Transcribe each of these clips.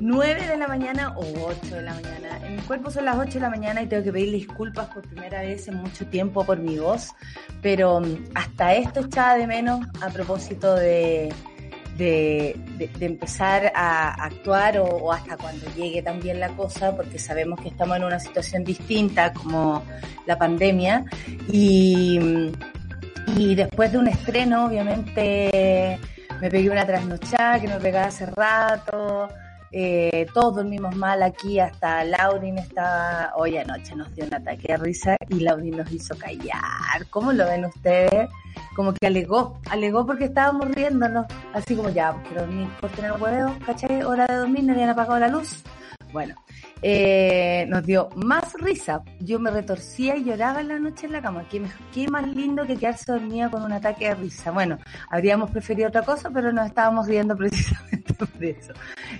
9 de la mañana o 8 de la mañana. En mi cuerpo son las 8 de la mañana y tengo que pedirle disculpas por primera vez en mucho tiempo por mi voz, pero mm, hasta esto echaba de menos a propósito de, de, empezar a actuar o, hasta cuando llegue también la cosa, porque sabemos que estamos en una situación distinta como la pandemia y, mm, y después de un estreno obviamente me pegué una trasnochada que me pegaba hace rato eh, todos dormimos mal aquí, hasta Laurin estaba, hoy anoche nos dio un ataque de risa y Laurin nos hizo callar. ¿Cómo lo ven ustedes? Como que alegó, alegó porque estábamos riéndonos, así como ya, quiero dormir, por tener huevo, ¿cachai? Hora de dormir, no habían apagado la luz. Bueno, eh, nos dio más risa. Yo me retorcía y lloraba en la noche en la cama. Qué, más lindo que quedarse dormida con un ataque de risa. Bueno, habríamos preferido otra cosa, pero nos estábamos riendo precisamente por eso.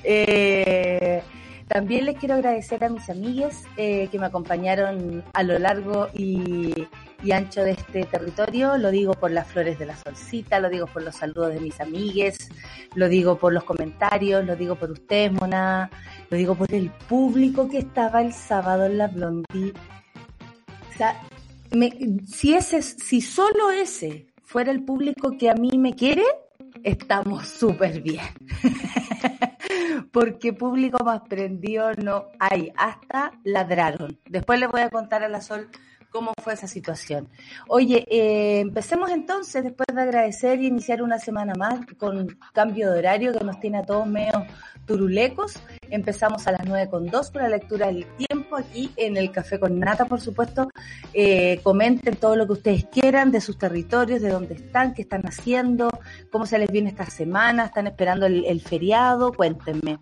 Eh, también les quiero agradecer a mis amigues eh, que me acompañaron a lo largo y, ancho de este territorio. Lo digo por las flores de la solcita, lo digo por los saludos de mis amigues, lo digo por los comentarios, lo digo por ustedes, Mona, lo digo por el público que estaba el sábado en la Blondie. O sea, si ese, si solo ese fuera el público que a mí me quiere, estamos súper bien. Porque público más prendido no hay. Hasta ladraron. Después les voy a contar a la Sol cómo fue esa situación. Oye, eh, empecemos entonces, después de agradecer y iniciar una semana más con cambio de horario que nos tiene a todos medio turulecos. Empezamos a las 9 con 2 con la lectura del tiempo aquí en el Café con Nata, por supuesto. Eh, comenten todo lo que ustedes quieran de sus territorios, de dónde están, qué están haciendo, cómo se les viene esta semana, están esperando el, feriado, cuéntenme.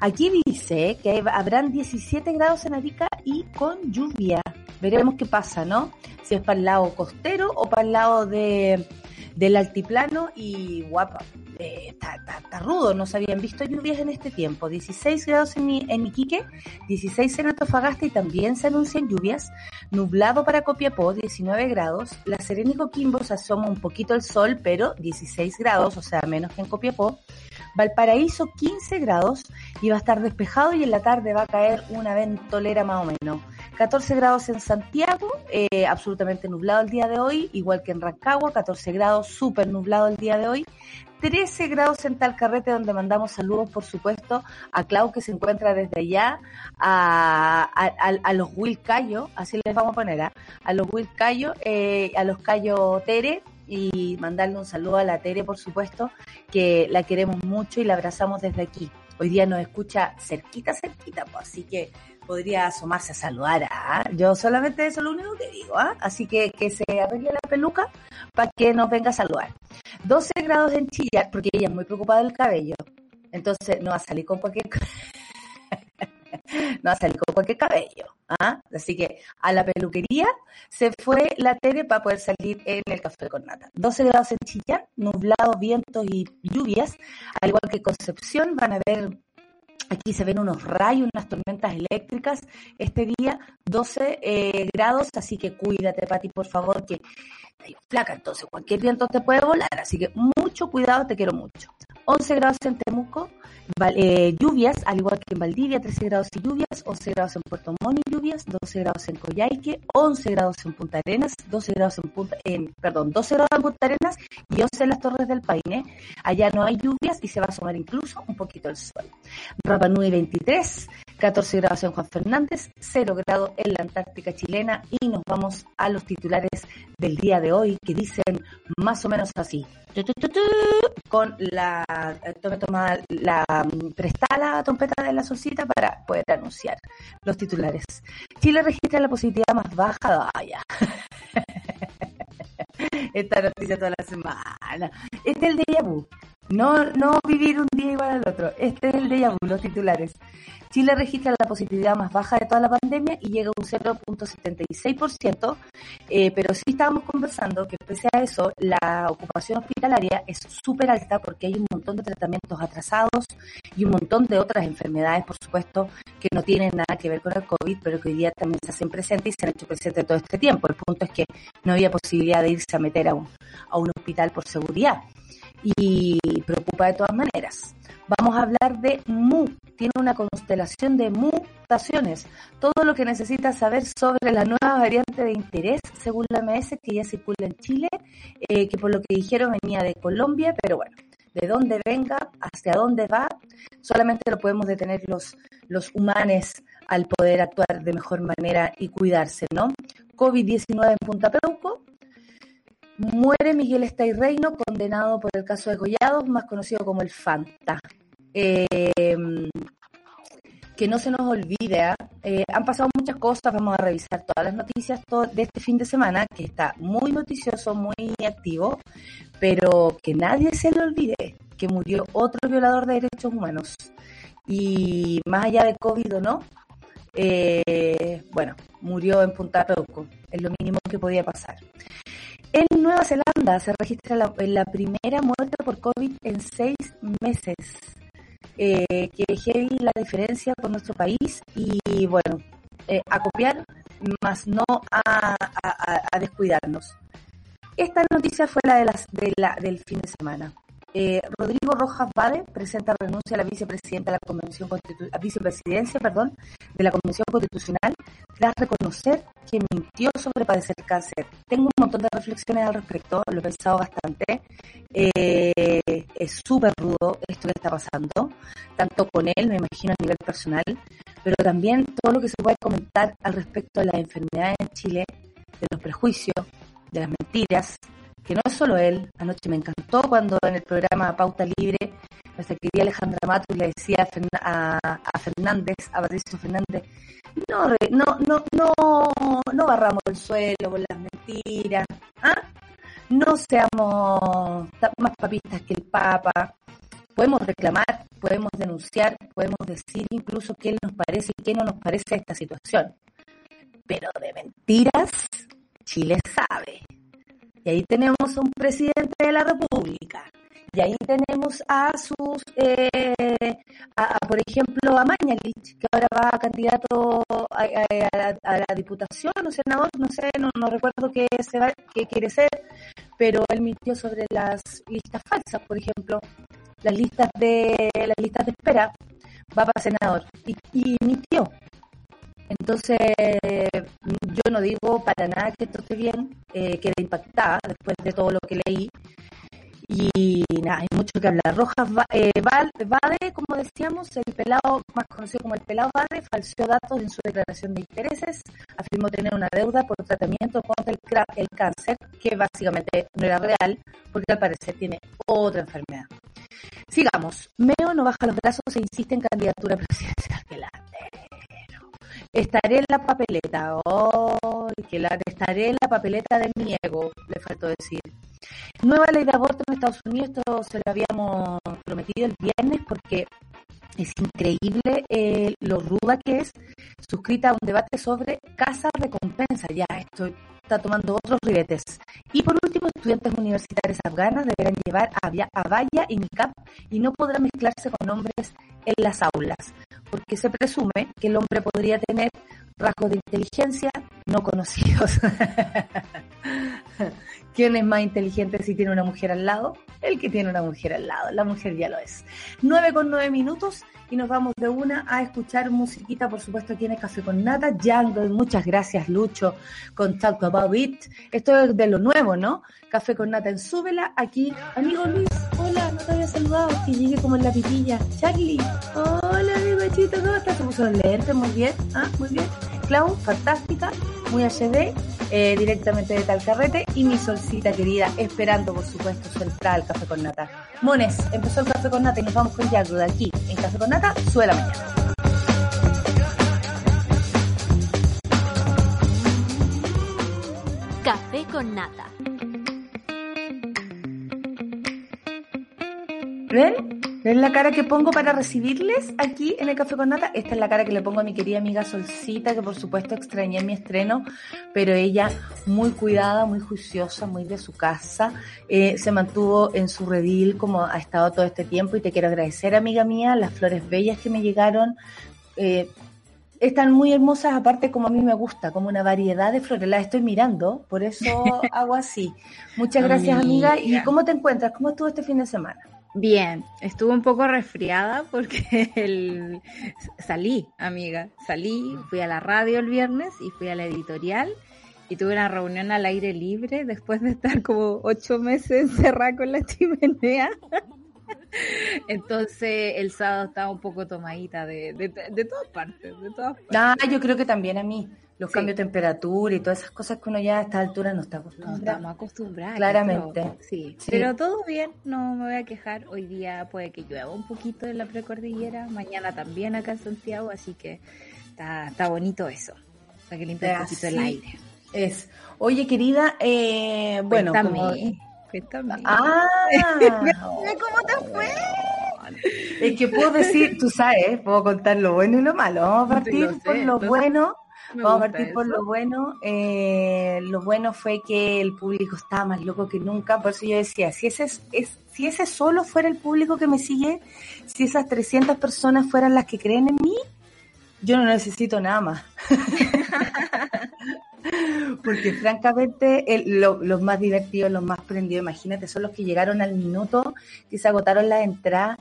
Aquí dice que habrán 17 grados en Arica y con lluvia. Veremos qué pasa, ¿no? Si es para el lado costero o para el lado de, del altiplano y guapa. Eh, está, rudo, no se habían visto lluvias en este tiempo. 16 grados en, en Iquique, 16 en Antofagasta y también se anuncian lluvias. Nublado para Copiapó, 19 grados. La Serena y se asoma un poquito el sol, pero 16 grados, o sea, menos que en Copiapó. Valparaíso 15 grados y va a estar despejado y en la tarde va a caer una ventolera más o menos. 14 grados en Santiago, eh, absolutamente nublado el día de hoy, igual que en Rancagua, 14 grados, súper nublado el día de hoy. 13 grados en Talcarrete, donde mandamos saludos, por supuesto, a Clau, que se encuentra desde allá, a, a, los Will Cayo, así les vamos a poner, ¿ah? a los Will Cayo, eh, a los Cayo Tere, y mandarle un saludo a la Tere, por supuesto, que la queremos mucho y la abrazamos desde aquí. Hoy día nos escucha cerquita, cerquita, pues, así que podría asomarse a saludar. ¿ah? Yo solamente eso es lo único que digo, ¿ah? así que que se arregle la peluca para que nos venga a saludar. 12 grados en Chilla, porque ella es muy preocupada del cabello, entonces no va a salir con cualquier no va a salir con cualquier cabello. ¿ah? Así que a la peluquería se fue la tele para poder salir en el café con nata. 12 grados en Chillán, nublados, vientos y lluvias, al igual que Concepción, van a haber Aquí se ven unos rayos, unas tormentas eléctricas. Este día 12 eh, grados, así que cuídate, Pati, por favor, que hay flaca, entonces cualquier viento te puede volar. Así que mucho cuidado, te quiero mucho. 11 grados en Temuco, eh, lluvias, al igual que en Valdivia, 13 grados y lluvias, 11 grados en Puerto Montt y lluvias, 12 grados en Coyhaique, 11 grados en Punta Arenas, 12 grados en Punta, en, perdón, 12 grados en Punta Arenas y 11 en las Torres del Paine. Allá no hay lluvias y se va a asomar incluso un poquito el sol. Rapa Nui 23, 14 grados en Juan Fernández, 0 grados en la Antártica chilena y nos vamos a los titulares del día de hoy que dicen más o menos así. Con la, tome, toma la, presta la trompeta de la solcita para poder anunciar los titulares. Chile registra la positividad más baja, vaya. Esta noticia toda la semana. Este es el de Yabu. No, no vivir un día igual al otro. Este es el de vu, los titulares. Chile registra la positividad más baja de toda la pandemia y llega a un 0.76%, eh, pero sí estábamos conversando que pese a eso, la ocupación hospitalaria es súper alta porque hay un montón de tratamientos atrasados y un montón de otras enfermedades, por supuesto, que no tienen nada que ver con el COVID, pero que hoy día también se hacen presentes y se han hecho presentes todo este tiempo. El punto es que no había posibilidad de irse a meter a un, a un hospital por seguridad y preocupa de todas maneras. Vamos a hablar de MU. Tiene una constelación de mutaciones. Todo lo que necesitas saber sobre la nueva variante de interés, según la MS, que ya circula en Chile, eh, que por lo que dijeron venía de Colombia, pero bueno, de dónde venga, hacia dónde va, solamente lo podemos detener los, los humanos al poder actuar de mejor manera y cuidarse, ¿no? COVID-19 en Punta Peuco, Muere Miguel Estayreino, condenado por el caso de Gollados, más conocido como el Fanta. Em, que no se nos olvide, ¿ah? eh, han pasado muchas cosas, vamos a revisar todas las noticias de este fin de semana, que está muy noticioso, muy activo, pero que nadie se le olvide que murió otro violador de derechos humanos. Y más allá de COVID o no, eh, bueno, murió en Punta Peuco, es lo mínimo que podía pasar. En Nueva Zelanda se registra la, primera muerte por COVID en seis meses. Eh, que heavy la diferencia con nuestro país y bueno, eh, a copiar, más no a, descuidarnos. Esta noticia fue la, de las, de la del fin de semana. Eh, Rodrigo Rojas Vade presenta renuncia a la vicepresidenta de la Convención vicepresidencia perdón, de la Convención Constitucional tras reconocer que mintió sobre padecer cáncer. Tengo un montón de reflexiones al respecto, lo he pensado bastante. Eh, es súper rudo esto que está pasando, tanto con él, me imagino a nivel personal, pero también todo lo que se puede comentar al respecto de las enfermedades en Chile, de los prejuicios, de las mentiras, que no es solo él. Anoche me encantó cuando en el programa Pauta Libre nuestra querida Alejandra Matus le decía a, Fernández, a Patricio Fernández, no, no, no, no, no barramos el suelo con las mentiras, ¿ah? no seamos más papistas que el Papa. Podemos reclamar, podemos denunciar, podemos decir incluso qué nos parece y qué no nos parece esta situación. Pero de mentiras, Chile sabe. Y ahí tenemos un presidente de la República. Y ahí tenemos a sus, eh, por ejemplo, a Mañalich, que ahora va candidato a, la, diputación o senador, no sé, no, recuerdo qué, se va, qué quiere ser, pero él mintió sobre las listas falsas, por ejemplo, las listas de las listas de espera, va para senador y, y mintió. Entonces, yo no digo para nada que esto esté bien, eh, quedé impactada después de todo lo que leí. Y nada, hay mucho que hablar. Rojas eh, Vade, como decíamos, el pelado, más conocido como el pelado Vade, falseó datos en su declaración de intereses, afirmó tener una deuda por tratamiento contra el, el cáncer, que básicamente no era real, porque al parecer tiene otra enfermedad. Sigamos. Meo no baja los brazos e insiste en candidatura presidencial. Que la Estaré en la papeleta. Oh, que la estaré en la papeleta de mi ego, le faltó decir. Nueva ley de aborto en Estados Unidos, esto se lo habíamos prometido el viernes porque es increíble eh, lo ruda que es suscrita a un debate sobre casa recompensa. Ya, esto está tomando otros ribetes. Y por último, estudiantes universitarios afganas deberán llevar a, a valla y niqab y no podrán mezclarse con hombres en las aulas, porque se presume que el hombre podría tener rasgos de inteligencia no conocidos. ¿Quién es más inteligente si tiene una mujer al lado? El que tiene una mujer al lado. La mujer ya lo es. 9 con 9 minutos y nos vamos de una a escuchar musiquita, por supuesto, aquí en el Café con Nata. Jungle, muchas gracias, Lucho, con Talk About It. Esto es de lo nuevo, ¿no? Café con Nata en Súbela. Aquí, amigo Luis, hola, no te había saludado, que llegue como en la pitilla. Charlie, hola, mi machito, ¿cómo estás? Se puso lentes, muy bien, ¿ah? Muy bien. Clown, fantástica, muy HD, eh, directamente de Talcarrete y mi solcita querida, esperando por supuesto su entrada al Café con Nata. Mones, empezó el Café con Nata y nos vamos con Yago de aquí, en Café con Nata, suela mañana. Café con Nata. ¿Ven? ¿Ven la cara que pongo para recibirles aquí en el Café con Nata? Esta es la cara que le pongo a mi querida amiga Solcita, que por supuesto extrañé mi estreno, pero ella muy cuidada, muy juiciosa, muy de su casa, eh, se mantuvo en su redil como ha estado todo este tiempo y te quiero agradecer, amiga mía, las flores bellas que me llegaron. Eh, están muy hermosas, aparte como a mí me gusta, como una variedad de flores. Las estoy mirando, por eso hago así. Muchas gracias, amiga. ¿Y cómo te encuentras? ¿Cómo estuvo este fin de semana? Bien, estuve un poco resfriada porque el... salí, amiga, salí, fui a la radio el viernes y fui a la editorial y tuve una reunión al aire libre después de estar como ocho meses encerrada con la chimenea. Entonces el sábado estaba un poco tomadita de, de, de todas partes, de todas partes. Ah, yo creo que también a mí los cambios de temperatura y todas esas cosas que uno ya a esta altura no está acostumbrado. No estamos acostumbrados. Claramente. sí. Pero todo bien, no me voy a quejar. Hoy día puede que llueva un poquito en la precordillera, mañana también acá en Santiago, así que está, está bonito eso. O sea que limpia un poquito el aire. Es. Oye, querida, eh, bueno, cuéntame, como... cuéntame. Ah, ¿cómo te fue? Es que puedo decir, tú sabes, puedo contar lo bueno y lo malo. Vamos a partir Lo por sé, lo- bueno. Me Vamos a partir por lo bueno. Eh, lo bueno fue que el público estaba más loco que nunca. Por eso yo decía, si ese, es, si ese solo fuera el público que me sigue, si esas 300 personas fueran las que creen en mí, yo no necesito nada más. Porque francamente el- lo- los más divertidos, los más prendidos, imagínate, son los que llegaron al minuto, que se agotaron las entradas,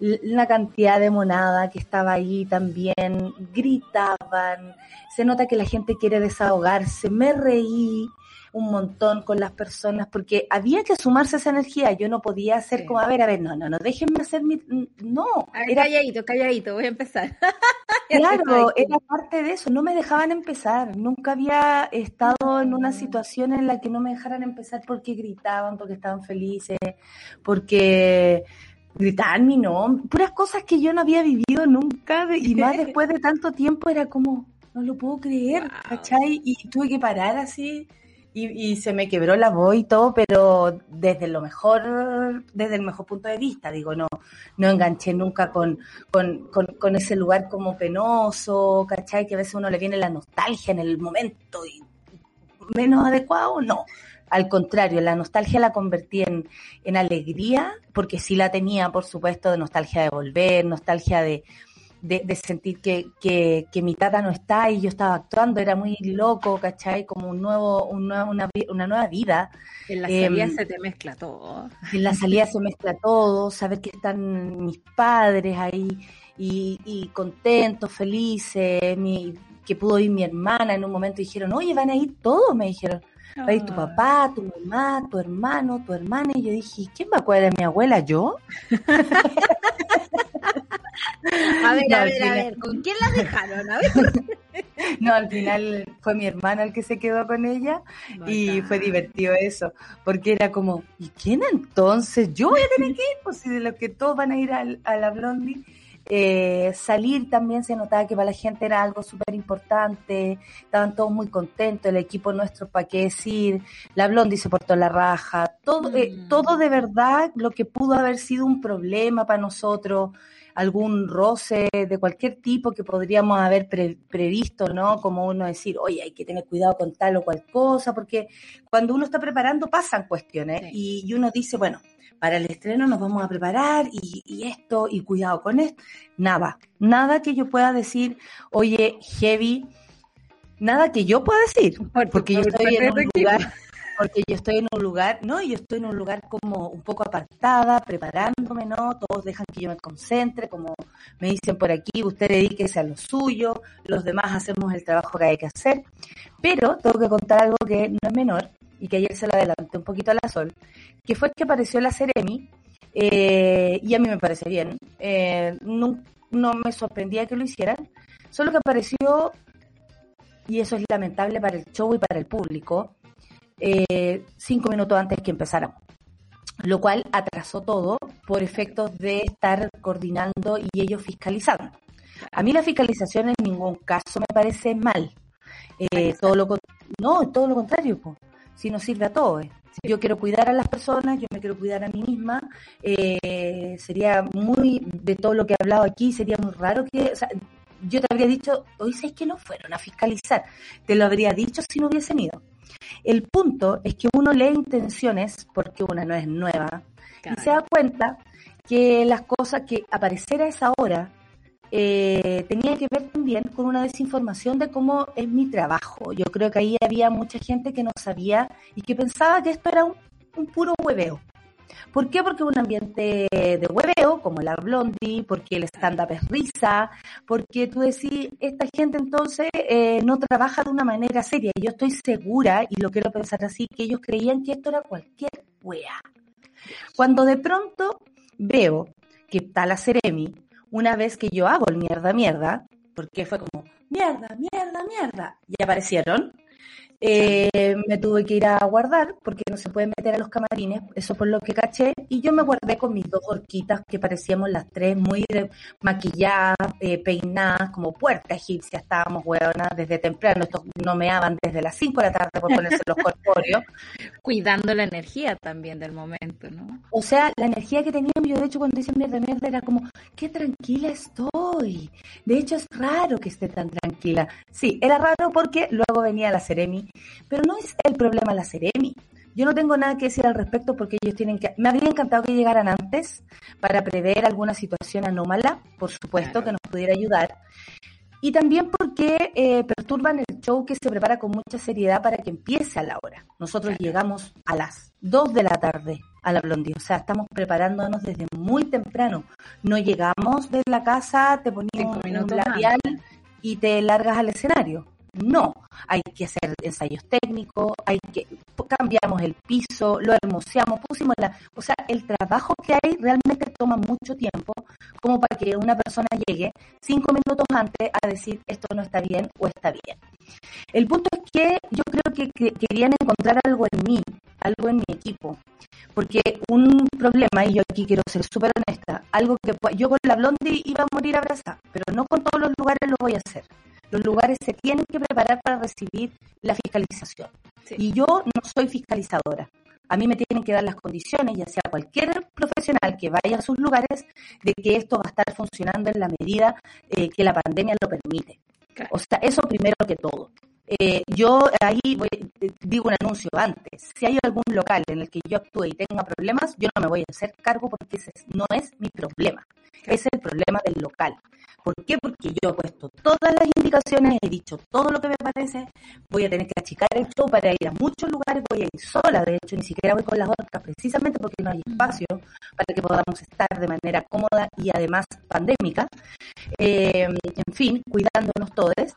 la cantidad de monada que estaba ahí también, gritaban, se nota que la gente quiere desahogarse, me reí un montón con las personas porque había que sumarse a esa energía, yo no podía hacer Sí. como, a ver, a ver, no, no, no, déjenme hacer mi... No, A ver, era calladito, calladito, voy a empezar. Claro, era parte de eso, no me dejaban empezar, nunca había estado en una situación en la que no me dejaran empezar porque gritaban, porque estaban felices, porque gritaban mi nombre, puras cosas que yo no había vivido nunca y más después de tanto tiempo era como, no lo puedo creer, Wow. ¿cachai? Y tuve que parar así y, y se me quebró la voz y todo, pero desde lo mejor, desde el mejor punto de vista, digo, no, no enganché nunca con, con, con, con ese lugar como penoso, ¿cachai? Que a veces uno le viene la nostalgia en el momento y menos adecuado, no. Al contrario, la nostalgia la convertí en, en alegría, porque sí la tenía, por supuesto, de nostalgia de volver, nostalgia de, de, de sentir que, que, que mi tata no está y yo estaba actuando, era muy loco, ¿cachai? Como un nuevo, un nuevo- una, una nueva vida. En la Em, salida se te mezcla todo. En la salida se mezcla todo, saber que están mis padres ahí y, y contentos, felices, mi, que pudo ir mi hermana en un momento dijeron, oye, van a ir todos, me dijeron, va a ir tu Ah. papá, tu mamá, tu hermano, tu hermana, y yo dije, ¿quién va a cuidar de mi abuela? ¿Yo? A ver, No, a ver, a ver, ¿con quién la dejaron? A ver. No, al final fue mi hermana el que se quedó con ella y fue divertido eso, porque era como, ¿y quién entonces? Yo voy a tener que ir, pues si de los que todos van a ir al- a la Blondie. Eh, salir también se notaba que para la gente era algo súper importante, estaban todos muy contentos, el equipo nuestro, ¿para qué decir? La Blondie se portó la raja, todo, eh, Mm. todo de verdad lo que pudo haber sido un problema para nosotros, algún roce de cualquier tipo que podríamos haber pre- previsto, ¿no? Como uno decir, oye, hay que tener cuidado con tal o cual cosa, porque cuando uno está preparando pasan cuestiones Sí. y, y uno dice, bueno, para el estreno nos vamos a preparar y, y esto, y cuidado con esto. Nada, nada que yo pueda decir, oye, heavy, nada que yo pueda decir, Por- porque yo estoy en un lugar, porque yo estoy en un lugar, no, yo estoy en un lugar como un poco apartada, preparándome, ¿no? Todos dejan que yo me concentre, como me dicen por aquí, usted dedíquese a lo suyo, los demás hacemos el trabajo que hay que hacer, pero tengo que contar algo que no es menor y que ayer se lo adelanté un poquito a la Sol, que fue que apareció la Ceremi, eh, y a mí me parece bien, eh, no, no me sorprendía que lo hicieran, solo que apareció, y eso es lamentable para el show y para el público, eh, cinco minutos antes que empezáramos. Lo cual atrasó todo por efectos de estar coordinando y ellos fiscalizando. A mí la fiscalización en ningún caso me parece mal. Eh, todo lo no, todo lo contrario. po. Si nos sirve a todos. Yo quiero cuidar a las personas, yo me quiero cuidar a mí misma. Eh, sería muy, de todo lo que he hablado aquí, sería muy raro que, o sea, yo te habría dicho, hoy es que no fueron a fiscalizar. Te lo habría dicho si no hubiesen ido. El punto es que uno lee intenciones, porque una no es nueva, y se da cuenta que las cosas que aparecer a esa hora eh, tenía que ver también con una desinformación de cómo es mi trabajo. Yo creo que ahí había mucha gente que no sabía y que pensaba que esto era un, puro hueveo. ¿Por qué? Porque un ambiente de hueveo, como la Blondie, porque el stand-up es risa, porque tú decís, esta gente entonces eh, no trabaja de una manera seria. Y yo estoy segura, y lo quiero pensar así, que ellos creían que esto era cualquier wea. Cuando de pronto veo que está la Ceremi, una vez que yo hago el mierda, mierda, porque fue como, mierda, mierda, mierda, y aparecieron, eh, me tuve que ir a guardar porque no se puede meter a los camarines, eso por lo que caché, y yo me guardé con mis dos horquitas que parecíamos las tres muy maquilladas, eh, peinadas, como puerta egipcia, estábamos hueonas desde temprano, estos no meaban desde las 5 de la tarde por ponerse los corpóreos. Cuidando la energía también del momento, ¿no? O sea, la energía que teníamos, yo de hecho cuando dicen mierda, mierda, era como, qué tranquila estoy. De hecho es raro que esté tan tranquila. Sí, era raro porque luego venía la Ceremi pero no es el problema la Ceremi. Yo no tengo nada que decir al respecto porque ellos tienen que... Me habría encantado que llegaran antes para prever alguna situación anómala, por supuesto, que nos pudiera ayudar. Y también porque eh, perturban el show que se prepara con mucha seriedad para que empiece a la hora. Nosotros llegamos a las 2 de la tarde a la Blondie, o sea, estamos preparándonos desde muy temprano. No llegamos de la casa, te poníamos un labial y te largas al escenario. No, hay que hacer ensayos técnicos, hay que cambiamos el piso, lo hermoseamos, pusimos la, o sea, el trabajo que hay realmente toma mucho tiempo como para que una persona llegue cinco minutos antes a decir esto no está bien o está bien. El punto es que yo creo que, querían encontrar algo en mí, algo en mi equipo, porque un problema, y yo aquí quiero ser súper honesta, algo que yo con la blondie iba a morir abrazada, pero no con todos los lugares lo voy a hacer los lugares se tienen que preparar para recibir la fiscalización. Y yo no soy fiscalizadora. A mí me tienen que dar las condiciones, ya sea cualquier profesional que vaya a sus lugares, de que esto va a estar funcionando en la medida eh, que la pandemia lo permite. O sea, eso primero que todo. Eh, yo ahí eh, digo un anuncio antes. Si hay algún local en el que yo actúe y tenga problemas, yo no me voy a hacer cargo porque ese no es mi problema. Es el problema del local. ¿Por qué? Porque yo he puesto todas las indicaciones, he dicho todo lo que me parece, voy a tener que achicar el show para ir a muchos lugares, voy a ir sola, de hecho, ni siquiera voy con las otras, precisamente porque no hay espacio para que podamos estar de manera cómoda y además pandémica. Eh, en fin, cuidándonos todos.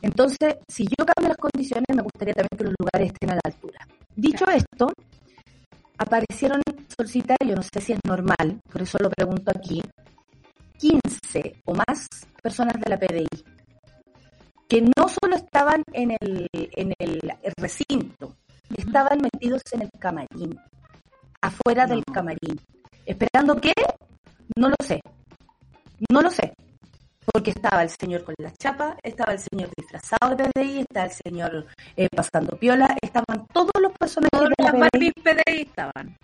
Entonces, si yo cambio las condiciones, me gustaría también que los lugares estén a la altura. Dicho esto, aparecieron solicitar, yo no sé si es normal, por eso lo pregunto aquí, 15 o más personas de la PDI, que no solo estaban en el, en el recinto, estaban metidos en el camarín, afuera del camarín. ¿Esperando qué? No lo sé. No lo sé. Porque estaba el señor con la chapa, estaba el señor disfrazado de PDI, estaba el señor eh, pasando piola, estaban todos los personajes de la PDI. PDI estaban.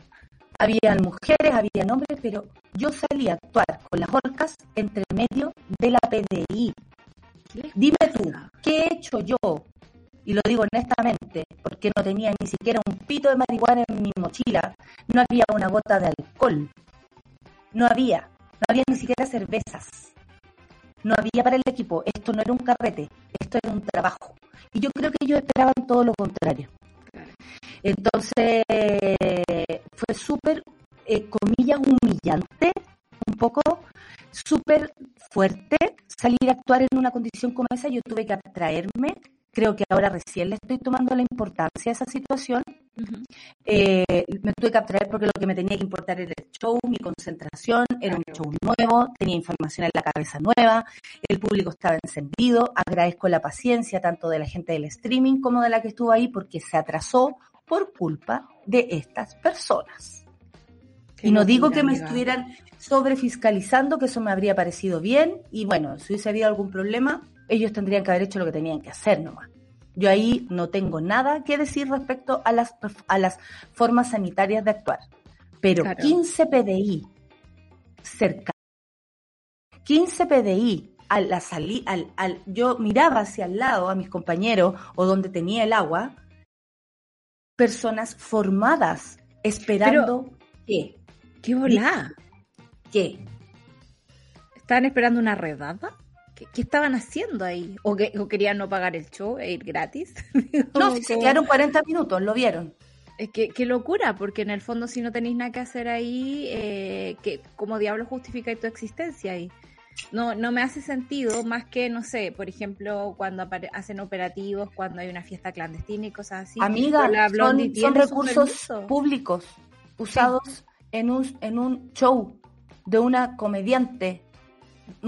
Habían mujeres, había hombres, pero yo salí a actuar con las orcas entre medio de la PDI. Dime tú, ¿qué he hecho yo? Y lo digo honestamente, porque no tenía ni siquiera un pito de marihuana en mi mochila, no había una gota de alcohol, no había, no había ni siquiera cervezas, no había para el equipo, esto no era un carrete, esto era un trabajo. Y yo creo que ellos esperaban todo lo contrario. Entonces, fue súper, eh, comillas, humillante, un poco súper fuerte salir a actuar en una condición como esa. Yo tuve que abstraerme. Creo que ahora recién le estoy tomando la importancia a esa situación. Eh, me tuve que abstraer porque lo que me tenía que importar era el show, mi concentración, era un show nuevo, tenía información en la cabeza nueva, el público estaba encendido. Agradezco la paciencia tanto de la gente del streaming como de la que estuvo ahí porque se atrasó por culpa de estas personas. y no digo que me estuvieran sobre fiscalizando, que eso me habría parecido bien, y bueno, si hubiese habido algún problema, ellos tendrían que haber hecho lo que tenían que hacer nomás. Yo ahí no tengo nada que decir respecto a las, a las formas sanitarias de actuar. Pero 15 PDI cerca, 15 PDI al, la al, al, yo miraba hacia el lado a mis compañeros o donde tenía el agua, personas formadas esperando que. ¿Qué volá? ¿Qué? ¿Estaban esperando una redada? ¿Qué, estaban haciendo ahí? ¿O, que, querían no pagar el show e ir gratis? no, si se quedaron 40 minutos, lo vieron. Es que qué locura, porque en el fondo si no tenéis nada que hacer ahí, eh, que como diablo justifica tu existencia ahí? No, no me hace sentido más que, no sé, por ejemplo, cuando hacen operativos, cuando hay una fiesta clandestina y cosas así. Amiga, son, recursos públicos usados en, un, en un show de una comediante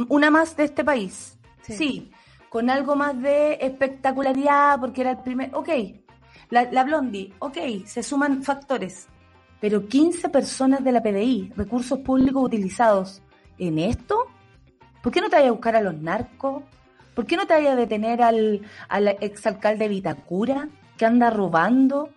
una más de este país. Sí. con algo más de espectacularidad, porque era el primer. Ok, la, la Blondie, ok, se suman factores. Pero 15 personas de la PDI, recursos públicos utilizados en esto, ¿por qué no te vayas a buscar a los narcos? ¿Por qué no te vayas a detener al, al exalcalde de Vitacura que anda robando?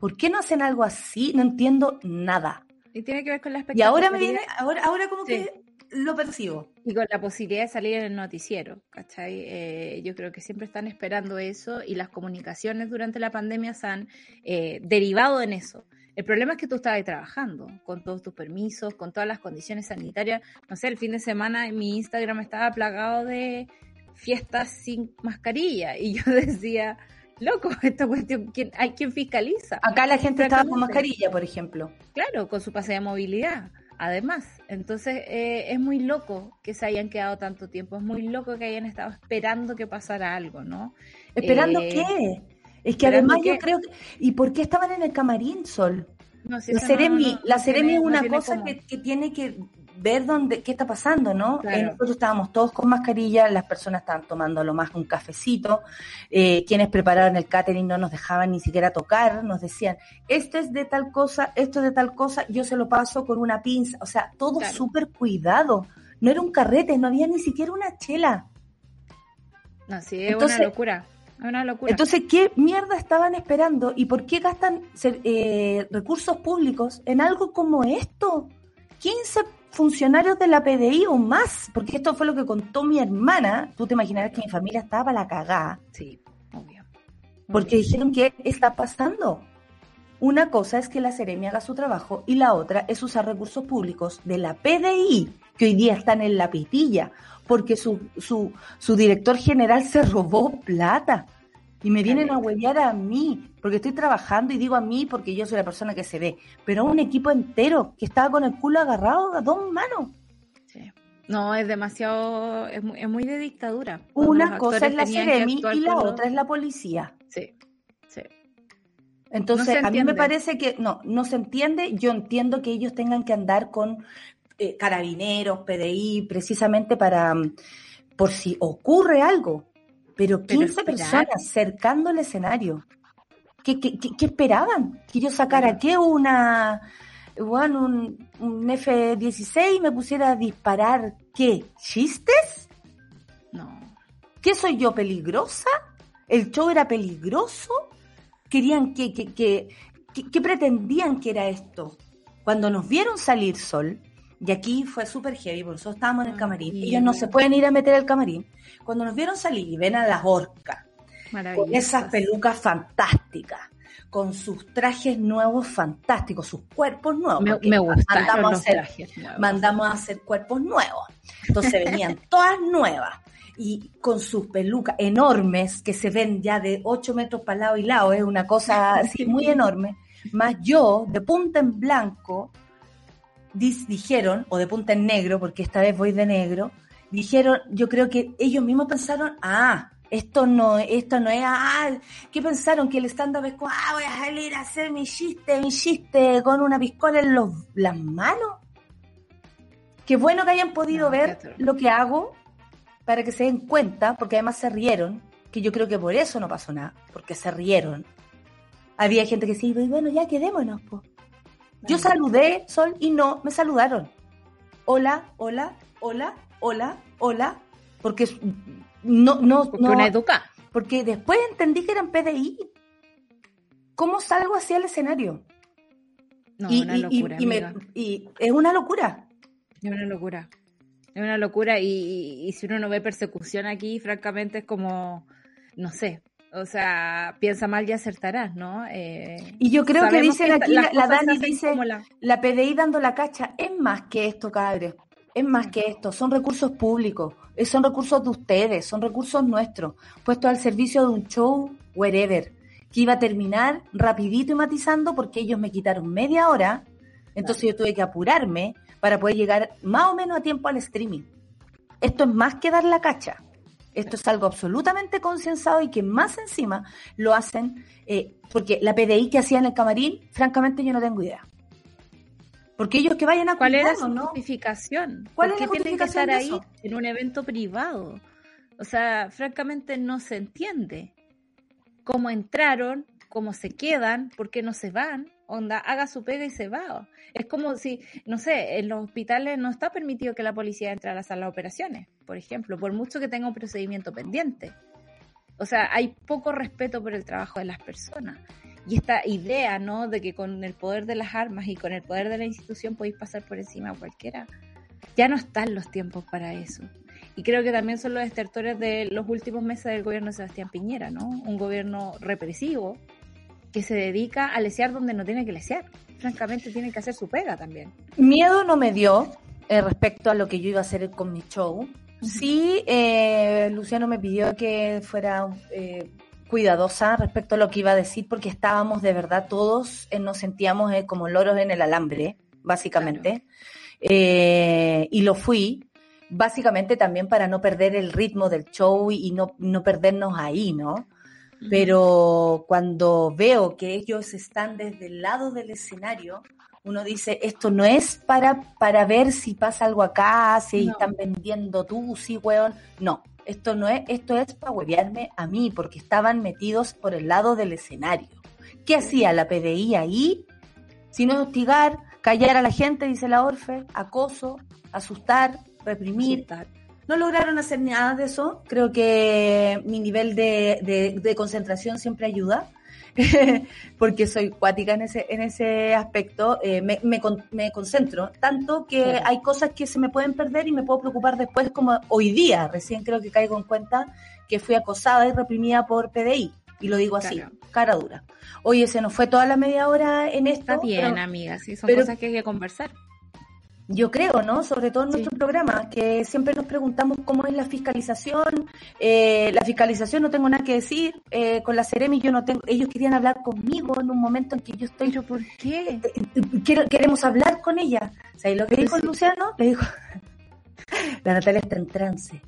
¿Por qué no hacen algo así? No entiendo nada. Y tiene que ver con la Y ahora me viene, ahora, ahora como que lo percibo. Y con la posibilidad de salir en el noticiero, ¿cachai? Eh, yo creo que siempre están esperando eso y las comunicaciones durante la pandemia se han eh, derivado en eso. El problema es que tú estabas trabajando con todos tus permisos, con todas las condiciones sanitarias. No sé, el fin de semana mi Instagram estaba plagado de fiestas sin mascarilla y yo decía, loco, esta cuestión, ¿quién, hay quien fiscaliza. Acá la gente estaba con mascarilla, por ejemplo. Claro, con su pase de movilidad además. Entonces eh, es muy loco que se hayan quedado tanto tiempo, es muy loco que hayan estado esperando que pasara algo, ¿no? ¿Esperando eh, qué? Es que además yo creo que... ¿Y por qué estaban en el camarín, Sol? la Ceremi, la Ceremi es una cosa que, que, tiene que ver dónde, qué está pasando, ¿no? Eh, nosotros estábamos todos con mascarilla, las personas estaban tomando lo más un cafecito, eh, quienes preparaban el catering no nos dejaban ni siquiera tocar, nos decían, esto es de tal cosa, esto es de tal cosa, yo se lo paso con una pinza, o sea, todo súper cuidado, no era un carrete, no había ni siquiera una chela. No, sí, es una locura. Una locura. Entonces, ¿qué mierda estaban esperando y por qué gastan eh, recursos públicos en algo como esto? 15 funcionarios de la PDI o más, porque esto fue lo que contó mi hermana. Tú te imaginarás que mi familia estaba para la cagada. Sí, obvio. Porque dijeron que está pasando. Una cosa es que la Seremi haga su trabajo y la otra es usar recursos públicos de la PDI, que hoy día están en la pitilla, porque su, su, su director general se robó plata. Y me vienen a huellar a mí, porque estoy trabajando y digo a mí porque yo soy la persona que se ve, pero a un equipo entero que estaba con el culo agarrado a dos manos. Sí. No, es demasiado, es muy, es muy de dictadura. Una cosa es la Ceremi y la otra es la policía. Sí, sí. Entonces, a mí me parece que no, no se entiende. Yo entiendo que ellos tengan que andar con eh, carabineros, PDI, precisamente para, mm, por si ocurre algo pero 15 personas cercando el escenario. ¿Qué, qué, qué, esperaban? ¿Que yo sacara qué? Una, bueno, un, un F-16 y me pusiera a disparar qué? ¿Chistes? No. ¿Qué soy yo, peligrosa? ¿El show era peligroso? ¿Querían que, que, que, que, pretendían que era esto? Cuando nos vieron salir sol, y aquí fue súper heavy, porque nosotros estábamos en el camarín, ellos no se pueden ir a meter al camarín, cuando nos vieron salir y ven a las orcas, con esas pelucas fantásticas, con sus trajes nuevos fantásticos, sus cuerpos nuevos. Me, mandamos a hacer, Mandamos a hacer cuerpos nuevos. Entonces venían todas nuevas y con sus pelucas enormes que se ven ya de 8 metros para lado y lado, es una cosa así muy enorme. Más yo, de punta en blanco, dijeron, o de punta en negro, porque esta vez voy de negro, dijeron, yo creo que ellos mismos pensaron, ah, esto no, esto no es, ah, ¿qué pensaron? Que el stand-up es como, ah, voy a salir a hacer mi chiste, mi chiste con una piscola en los, las manos. Qué bueno que hayan podido ver lo que hago para que se den cuenta, porque además se rieron, que yo creo que por eso no pasó nada, porque se rieron. Había gente que sí, bueno, ya quedémonos, pues. Yo saludé, Sol, y no, me saludaron. Hola, hola, hola, hola, hola, porque no, no, porque no. Una educa. porque después entendí que eran PDI. ¿Cómo salgo hacia el escenario? No, y, una locura. Y, es una locura. Es una locura. Es una locura. Y, si uno no ve persecución aquí, francamente es como, no sé. O sea, piensa mal y acertarás, ¿no? Eh, y yo creo que dicen aquí, la, Dani dice, la... la... PDI dando la cacha, es más que esto, cabrón. Es más que esto, son recursos públicos, eh, son recursos de ustedes, son recursos nuestros, puestos al servicio de un show, wherever que iba a terminar rapidito y matizando porque ellos me quitaron media hora, entonces yo tuve que apurarme para poder llegar más o menos a tiempo al streaming. Esto es más que dar la cacha. Esto es algo absolutamente consensado y que más encima lo hacen, eh, porque la PDI que hacía en el camarín, francamente yo no tengo idea. Porque ellos que vayan a ¿Cuál era su justificación? ¿Cuál ¿Por qué tienen que estar ahí en un evento privado? O sea, francamente no se entiende cómo entraron, cómo se quedan, por qué no se van. Onda, haga su pega y se va. Es como si, no sé, en los hospitales no está permitido que la policía entre a la sala de operaciones, por ejemplo, por mucho que tenga un procedimiento pendiente. O sea, hay poco respeto por el trabajo de las personas. Y esta idea, ¿no? De que con el poder de las armas y con el poder de la institución podéis pasar por encima a cualquiera. Ya no están los tiempos para eso. Y creo que también son los estertores de los últimos meses del gobierno de Sebastián Piñera, ¿no? Un gobierno represivo que se dedica a lesear donde no tiene que lesear. Francamente, tiene que hacer su pega también. Miedo no me dio eh, respecto a lo que yo iba a hacer con mi show. Sí, eh, Luciano me pidió que fuera eh, cuidadosa respecto a lo que iba a decir, porque estábamos de verdad todos, nos sentíamos como loros en el alambre, básicamente. y lo fui, básicamente también para no perder el ritmo del show y no, no perdernos ahí, ¿no? Pero cuando veo que ellos están desde el lado del escenario, uno dice, esto no es para, para ver si pasa algo acá, si están vendiendo tú, sí, weón. No, esto no es, esto es para huevearme a mí, porque estaban metidos por el lado del escenario. ¿Qué hacía la PDI ahí? Sino hostigar, callar a la gente, dice la Orfe, acoso, asustar, reprimir. No lograron hacer nada de eso. Creo que mi nivel de, concentración siempre ayuda, porque soy cuática en ese, en ese aspecto. Eh, me, me, concentro tanto que hay cosas que se me pueden perder y me puedo preocupar después, como hoy día. Recién creo que caigo en cuenta que fui acosada y reprimida por PDI. Y lo digo así, cara dura. Oye, se nos fue toda la media hora en esto. Está bien, amiga, sí, son cosas que hay que conversar. Yo creo, ¿no? Sobre todo en nuestro programa, que siempre nos preguntamos cómo es la fiscalización. Eh, la fiscalización no tengo nada que decir. Eh, con la Ceremi yo no tengo. Ellos querían hablar conmigo en un momento en que yo estoy. ¿Pero por qué? Eh, queremos hablar con ella. O sea, y lo que dijo Luciano, le dijo, la Natalia está en trance.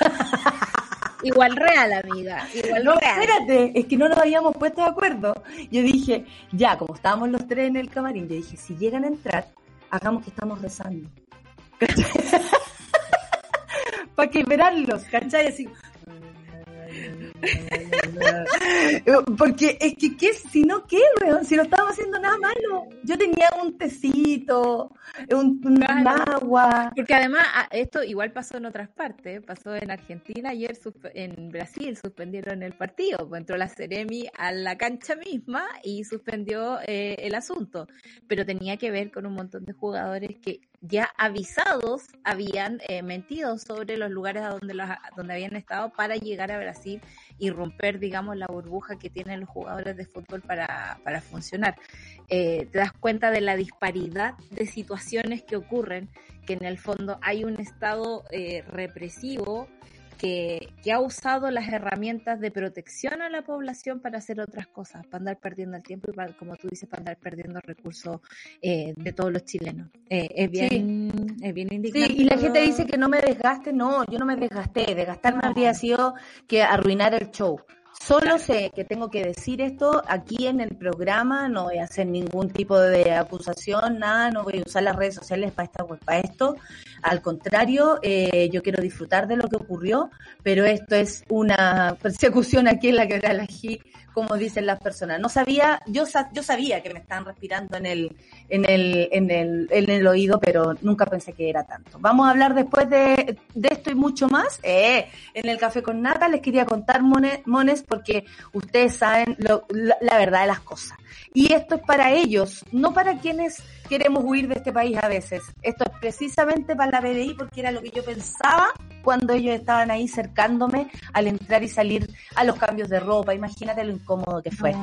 Igual real, amiga. Igual no, espérate, es que no nos habíamos puesto de acuerdo. Yo dije, ya, como estábamos los tres en el camarín, yo dije, si llegan a entrar, hagamos que estamos rezando. Para que veránlos, ¿cachai? Así. Porque es que, ¿qué? Si no, ¿qué, weón? Si no estábamos haciendo nada malo. Yo tenía un tecito, un, agua. Porque además, ah, esto igual pasó en otras partes. Pasó en Argentina, ayer en Brasil suspendieron el partido. Pues entró la Ceremi a la cancha misma y suspendió eh, el asunto. Pero tenía que ver con un montón de jugadores que ya avisados habían eh, mentido sobre los lugares a donde, donde habían estado para llegar a Brasil y romper, digamos, la burbuja que tienen los jugadores de fútbol para, para funcionar. Eh, te das cuenta de la disparidad de situaciones que ocurren, que en el fondo hay un estado eh, represivo que, ha usado las herramientas de protección a la población para hacer otras cosas, para andar perdiendo el tiempo y, como tú dices, para andar perdiendo recursos eh, de todos los chilenos. Eh, es bien, es bien Sí, y la gente dice que no me desgaste, no, yo no me desgasté, desgastarme habría sido que arruinar el show. Solo sé que tengo que decir esto aquí en el programa, no voy a hacer ningún tipo de acusación, nada, no voy a usar las redes sociales para esta esto. Al contrario, eh, yo quiero disfrutar de lo que ocurrió, pero esto es una persecución aquí en la que la como dicen las personas. No sabía, yo, yo sabía que me estaban respirando en el, en el, en el, en el oído, pero nunca pensé que era tanto. Vamos a hablar después de, de esto y mucho más. Eh, en el café con nata les quería contar mones, porque ustedes saben lo, la verdad de las cosas. Y esto es para ellos, no para quienes queremos huir de este país a veces. Esto es precisamente para la BDI porque era lo que yo pensaba cuando ellos estaban ahí cercándome al entrar y salir a los cambios de ropa. Imagínate lo incómodo que fue.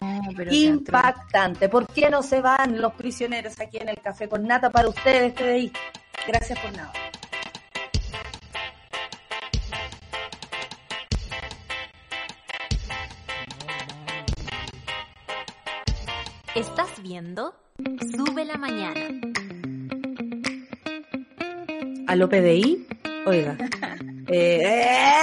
Impactante. ¿Por qué no se van los prisioneros aquí en el café con nata para ustedes, BDI? Gracias por nada. Estás viendo Sube la Mañana. ¿A lo PDI? Oiga. Eh, eh,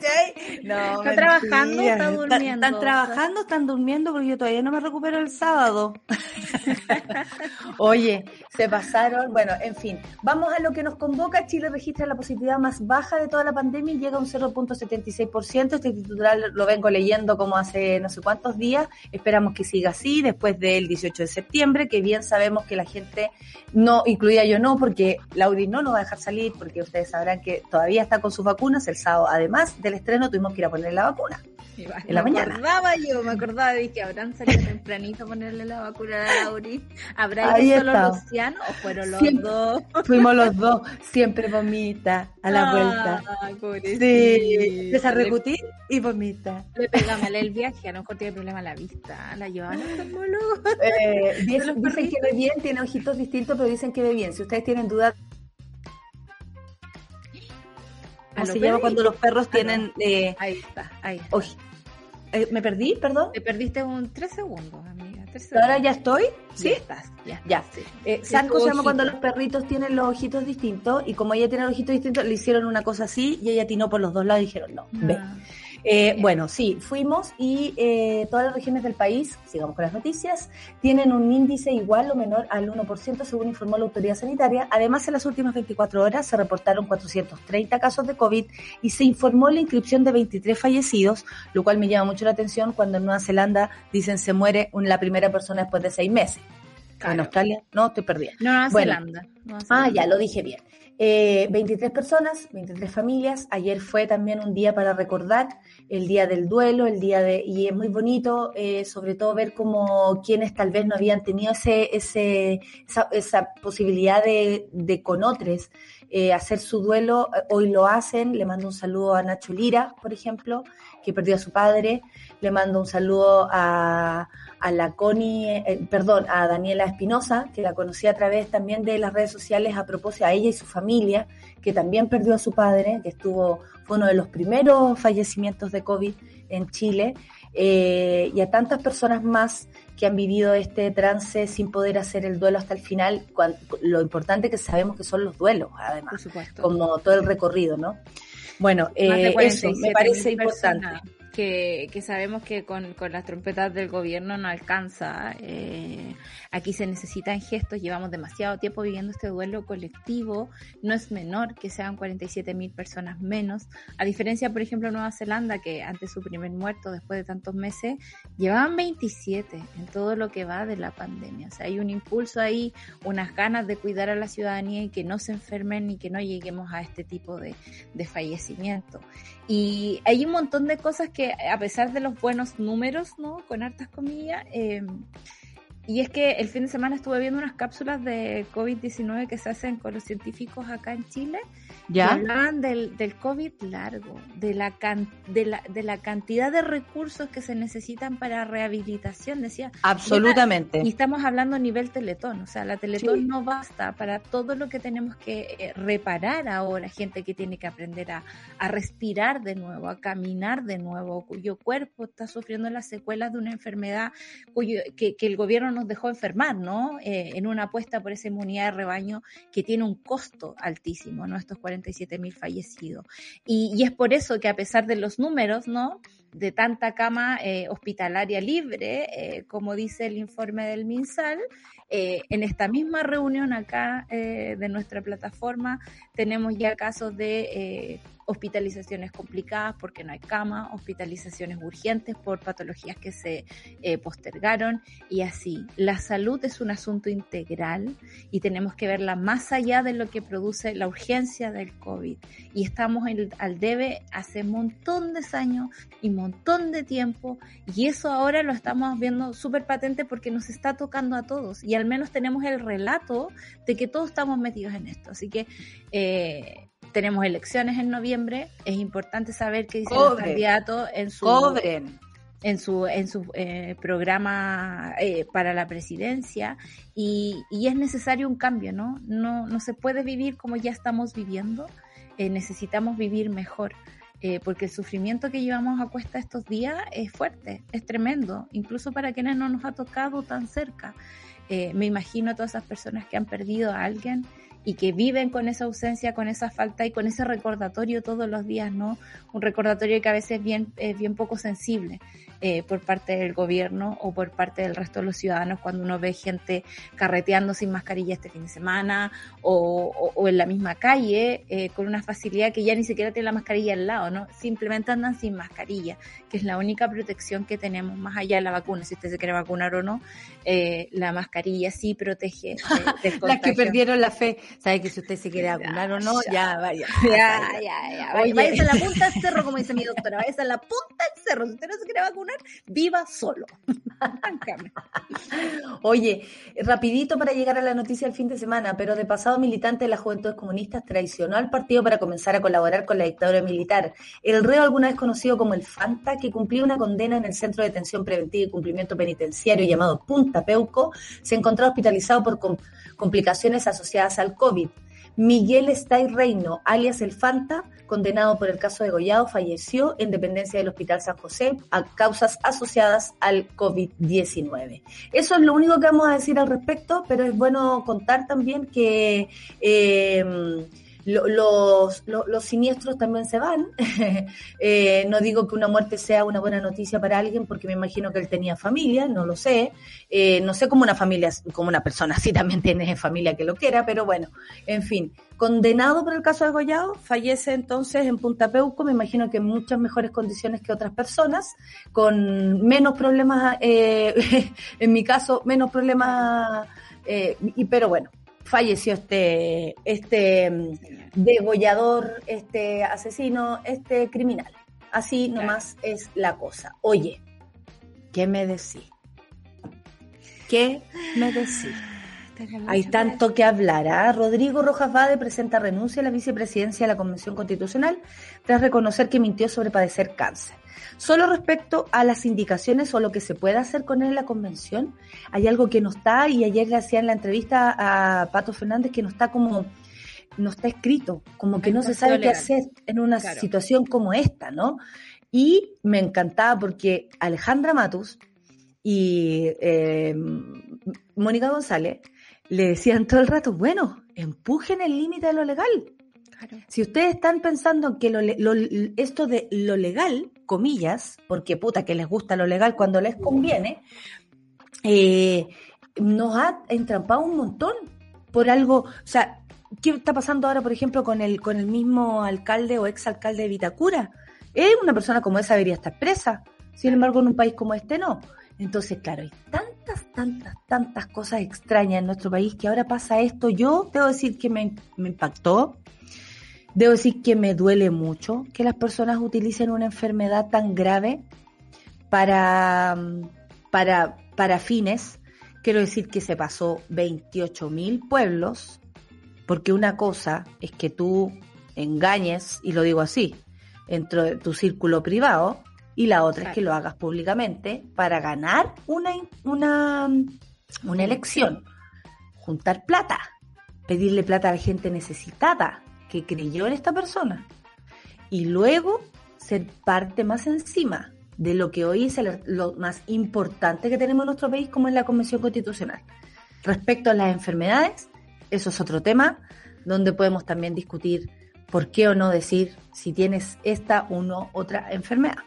¿Te? No, ¿Está trabajando o está durmiendo? ¿Están trabajando están durmiendo? Porque yo todavía no me recupero el sábado. Oye, se pasaron. Bueno, en fin. Vamos a lo que nos convoca. Chile registra la positividad más baja de toda la pandemia y llega a un 0.76%. Este titular lo vengo leyendo como hace no sé cuántos días. Esperamos que siga así después del 18 de septiembre, que bien sabemos que la gente, no, incluida yo no, porque Lauri no nos va a dejar salir, porque ustedes sabrán que todavía está con sus vacunas. El sábado, además del estreno, tuvimos que ir a ponerle la vacuna. en la mañana. Me acordaba yo, me acordaba de que habrán salido tempranito a ponerle la vacuna a Lauri. ¿Habrá ido solo Luciano o fueron los dos? Fuimos los dos, siempre vomita a la vuelta. Sí, desarrecutir y vomita. Le pega mal el viaje, a lo mejor tiene problema la vista. La llevan eh, dicen, dicen que ve bien, tiene ojitos distintos, pero dicen que ve bien. Si ustedes tienen dudas ¿Cómo se llama cuando los perros ah, tienen... Eh, ahí está, ahí está. Eh, ¿Me perdí? Perdón. Te perdiste un tres segundos, amiga. ¿Ahora ya estoy? ¿Sí? Ya estás, ya. ya. Eh, se llama cuando los perritos tienen los ojitos distintos y como ella tiene los ojitos distintos, le hicieron una cosa así y ella atinó por los dos lados y dijeron, no, ve. Eh, bueno, sí, fuimos y eh, todas las regiones del país, sigamos con las noticias, tienen un índice igual o menor al 1%, según informó la autoridad sanitaria. Además, en las últimas 24 horas se reportaron 430 casos de COVID y se informó la inscripción de 23 fallecidos, lo cual me llama mucho la atención cuando en Nueva Zelanda dicen se muere la primera persona después de seis meses. En Australia, no, estoy perdida. No, Nueva Zelanda. Ah, ya, lo dije bien. Eh, 23 personas, 23 familias. Ayer fue también un día para recordar el día del duelo, el día de y es muy bonito, eh, sobre todo ver como quienes tal vez no habían tenido ese, ese esa, esa posibilidad de, de con otros eh, hacer su duelo. Hoy lo hacen. Le mando un saludo a Nacho Lira, por ejemplo, que perdió a su padre. Le mando un saludo a a la Connie, eh, perdón, a Daniela Espinosa, que la conocí a través también de las redes sociales a propósito a ella y su familia, que también perdió a su padre, que estuvo, fue uno de los primeros fallecimientos de COVID en Chile, eh, y a tantas personas más que han vivido este trance sin poder hacer el duelo hasta el final, lo importante que sabemos que son los duelos, además, como todo el recorrido, ¿no? Bueno, eh, eso me parece importante que, sabemos que con, las trompetas del gobierno no alcanza. Eh, aquí se necesitan gestos, llevamos demasiado tiempo viviendo este duelo colectivo, no es menor que sean 47 mil personas menos, a diferencia, por ejemplo, Nueva Zelanda, que antes su primer muerto, después de tantos meses, llevaban 27 en todo lo que va de la pandemia. O sea, hay un impulso ahí, unas ganas de cuidar a la ciudadanía y que no se enfermen y que no lleguemos a este tipo de, de fallecimiento. Y hay un montón de cosas que, a pesar de los buenos números, ¿no? Con hartas comillas, eh, y es que el fin de semana estuve viendo unas cápsulas de COVID-19 que se hacen con los científicos acá en Chile. ¿Ya? hablaban del, del COVID largo, de la, de, la, de la cantidad de recursos que se necesitan para rehabilitación. Decía. Absolutamente. Y estamos hablando a nivel teletón. O sea, la teletón no basta para todo lo que tenemos que eh, reparar ahora. Gente que tiene que aprender a, a respirar de nuevo, a caminar de nuevo, cuyo cuerpo está sufriendo las secuelas de una enfermedad cuyo, que, que el gobierno nos dejó enfermar, ¿no? Eh, en una apuesta por esa inmunidad de rebaño que tiene un costo altísimo, ¿no? Estos 47 mil fallecidos. Y, y, es por eso que a pesar de los números, ¿no? De tanta cama eh, hospitalaria libre, eh, como dice el informe del MinSal. Eh, en esta misma reunión acá de nuestra plataforma tenemos ya casos de hospitalizaciones complicadas porque no hay cama, hospitalizaciones urgentes por patologías que se postergaron y así. La salud es un asunto integral y tenemos que verla más allá de lo que produce la urgencia del COVID. Y estamos al debe hace un montón de años y montón de tiempo y eso ahora lo estamos viendo súper patente porque nos está tocando a todos y al menos tenemos el relato de que todos estamos metidos en esto. Así que eh, tenemos elecciones en noviembre, es importante saber qué dice el candidato en su en su en su eh, programa eh, para la presidencia y, es necesario un cambio, ¿no? No no se puede vivir como ya estamos viviendo, eh, necesitamos vivir mejor. Porque el sufrimiento que llevamos a cuesta estos días es fuerte, es tremendo, incluso para quienes no nos ha tocado tan cerca. me imagino a todas esas personas que han perdido a alguien y que viven con esa ausencia, con esa falta y con ese recordatorio todos los días, ¿no? Un recordatorio que a veces es bien poco sensible. Eh, por parte del gobierno o por parte del resto de los ciudadanos cuando uno ve gente carreteando sin mascarilla este fin de semana o, o, en la misma calle eh, con una facilidad que ya ni siquiera tiene la mascarilla al lado, ¿no? Simplemente andan sin mascarilla, que es la única protección que tenemos más allá de la vacuna, si usted se quiere vacunar o no, eh, la mascarilla sí protege. Las que perdieron la fe, sabe que si usted se quiere vacunar o no, ya, vaya. Ya, ya, ya. Vaya, a la punta del cerro, como dice mi doctora, vaya a la punta del cerro, si usted no se quiere vacunar, viva solo. Oye, rapidito para llegar a la noticia del fin de semana, pero de pasado militante de las Juventudes Comunistas traicionó al partido para comenzar a colaborar con la dictadura militar. El reo, alguna vez conocido como el Fanta, que cumplía una condena en el Centro de Detención Preventiva y Cumplimiento Penitenciario llamado Punta Peuco, se encontró hospitalizado por complicaciones asociadas al COVID. Miguel Stay Reino, alias El Fanta, condenado por el caso de Gollado, falleció en dependencia del Hospital San José a causas asociadas al COVID-19. Eso es lo único que vamos a decir al respecto, pero es bueno contar también que... Eh, los, los, siniestros también se van. Eh, no digo que una muerte sea una buena noticia para alguien, porque me imagino que él tenía familia, no lo sé. Eh, no sé cómo una familia, como una persona así también tiene familia que lo quiera, pero bueno, en fin. Condenado por el caso de Gollado, fallece entonces en Punta Peuco, me imagino que en muchas mejores condiciones que otras personas, con menos problemas, eh, en mi caso, menos problemas, y, pero bueno, falleció este, este mm, degollador, este asesino, este criminal. Así nomás es la cosa. Oye, ¿qué me decís? ¿Qué me decís? Hay tanto que hablar. ¿ah? Rodrigo Rojas Vade presenta renuncia a la vicepresidencia de la Convención Constitucional tras reconocer que mintió sobre padecer cáncer. Solo respecto a las indicaciones o lo que se puede hacer con él en la convención, hay algo que no está, y ayer le hacían la entrevista a Pato Fernández que no está como, no está escrito, como que no se sabe qué hacer en una situación como esta, ¿no? Y me encantaba porque Alejandra Matus y eh, Mónica González le decían todo el rato, bueno, empujen el límite de lo legal. Si ustedes están pensando que esto de lo legal, comillas, porque puta que les gusta lo legal cuando les conviene, eh, nos ha entrampado un montón por algo, o sea, ¿qué está pasando ahora, por ejemplo, con el, con el mismo alcalde o exalcalde de Vitacura? Es una persona como esa debería estar presa, sin embargo en un país como este no. Entonces, claro, hay tantas, tantas, cosas extrañas en nuestro país que ahora pasa esto. Yo debo decir que me, me impactó, Debo decir que me duele mucho que las personas utilicen una enfermedad tan grave para, para, para fines. Quiero decir que se pasó 28 mil pueblos, porque una cosa es que tú engañes, y lo digo así, dentro de tu círculo privado, y la otra es que lo hagas públicamente para ganar una, una, una elección, juntar plata, pedirle plata a la gente necesitada, que creyó en esta persona y luego ser parte más encima de lo que hoy es lo más importante que tenemos en nuestro país, como es la Convención Constitucional. Respecto a las enfermedades, eso es otro tema donde podemos también discutir por qué o no decir si tienes esta o no otra enfermedad.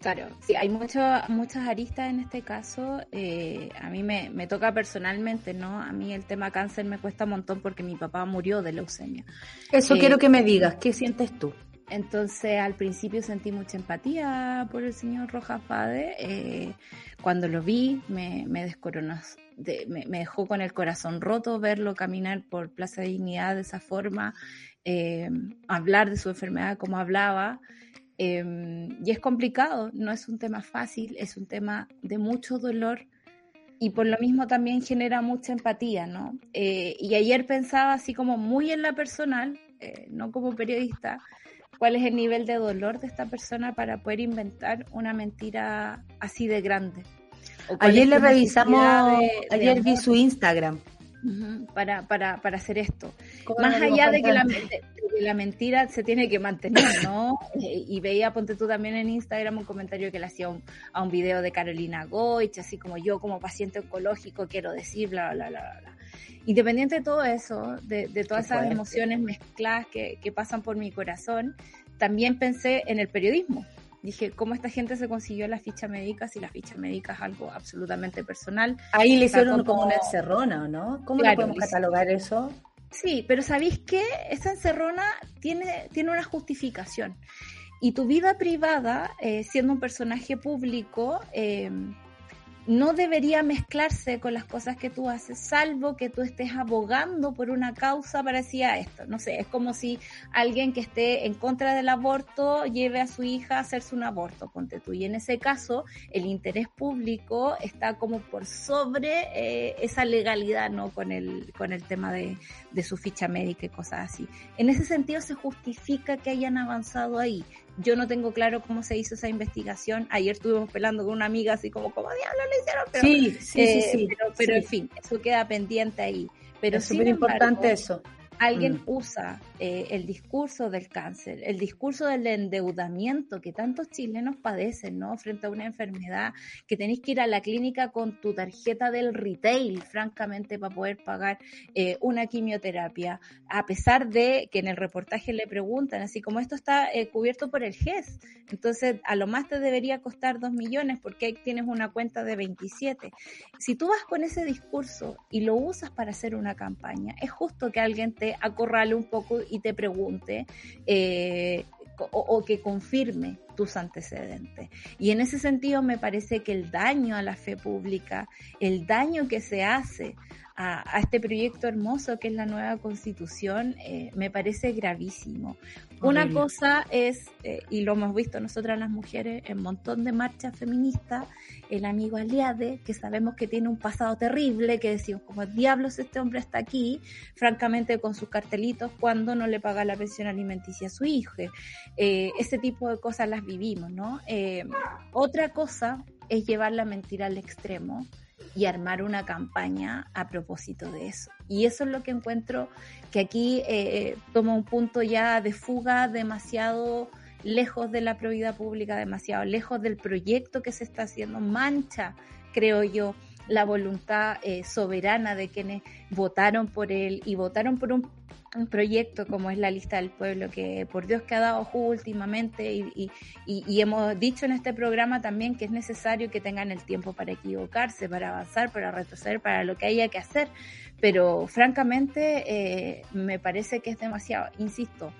Claro, sí, hay muchas muchas aristas en este caso. Eh, a mí me, me, toca personalmente, ¿no? A mí el tema cáncer me cuesta un montón porque mi papá murió de leucemia. Eso quiero que me digas, ¿qué sientes tú? Entonces al principio sentí mucha empatía por el señor Rojas Fade. Eh, cuando lo vi me, me descoronó, me, dejó con el corazón roto verlo caminar por Plaza de Dignidad de esa forma, eh, hablar de su enfermedad como hablaba. Em, y es complicado, no es un tema fácil, es un tema de mucho dolor y por lo mismo también genera mucha empatía, ¿no? Eh, y ayer pensaba así como muy en la personal, no como periodista, cuál es el nivel de dolor de esta persona para poder inventar una mentira así de grande. Ayer le revisamos, ayer vi su Instagram. Para, para, para hacer esto. Más allá de que la, la, mentira se tiene que mantener, ¿no? Eh, y veía, ponte tú también en Instagram un comentario que le hacía a un video de Carolina Goich, así como yo como paciente oncológico quiero decir, bla, bla, bla, bla. Independiente de todo eso, de, todas esas emociones mezcladas que, pasan por mi corazón, también pensé en el periodismo. Dije, ¿cómo esta gente se consiguió la ficha médica si la ficha médica es algo absolutamente personal? Ahí le hicieron como, una encerrona, ¿no? ¿Cómo podemos catalogar eso? Sí, pero ¿sabéis qué? Esa encerrona tiene, tiene una justificación. Y tu vida privada, eh, siendo un personaje público, eh, no debería mezclarse con las cosas que tú haces, salvo que tú estés abogando por una causa parecida a esto. No sé, es como si alguien que esté en contra del aborto lleve a su hija a hacerse un aborto, ponte tú. Y en ese caso, el interés público está como por sobre eh, esa legalidad, ¿no? Con el, con el tema de, de su ficha médica y cosas así. En ese sentido, se justifica que hayan avanzado ahí. Yo no tengo claro cómo se hizo esa investigación. Ayer estuvimos pelando con una amiga así como, ¿cómo diablos le hicieron? Pero, sí, sí, sí, eh, Pero, en fin, eso queda pendiente ahí. Pero es súper importante eso alguien mm. usa eh, el discurso del cáncer, el discurso del endeudamiento que tantos chilenos padecen, ¿no? Frente a una enfermedad, que tenéis que ir a la clínica con tu tarjeta del retail, francamente, para poder pagar eh, una quimioterapia, a pesar de que en el reportaje le preguntan, así como esto está eh, cubierto por el GES, entonces a lo más te debería costar dos millones porque ahí tienes una cuenta de 27. Si tú vas con ese discurso y lo usas para hacer una campaña, es justo que alguien te acorrale un poco y te pregunte eh, o, que confirme tus antecedentes. Y en ese sentido me parece que el daño a la fe pública, el daño que se hace a, este proyecto hermoso que es la nueva constitución, eh, me parece gravísimo. Una cosa es, eh, y lo hemos visto nosotras las mujeres en un montón de marchas feministas, el amigo Aliade, que sabemos que tiene un pasado terrible, que decimos, como diablos este hombre está aquí, francamente con sus cartelitos, cuando no le paga la pensión alimenticia a su hijo. Eh, ese tipo de cosas las vivimos, ¿no? otra cosa es llevar la mentira al extremo y armar una campaña a propósito de eso. Y eso es lo que encuentro que aquí eh, toma un punto ya de fuga demasiado lejos de la probidad pública, demasiado lejos del proyecto que se está haciendo, mancha, creo yo, la voluntad eh, soberana de quienes votaron por él y votaron por un proyecto como es la lista del pueblo, que por Dios que ha dado jugo últimamente y, hemos dicho en este programa también que es necesario que tengan el tiempo para equivocarse, para avanzar, para retroceder, para lo que haya que hacer. Pero francamente eh, me parece que es demasiado, insisto,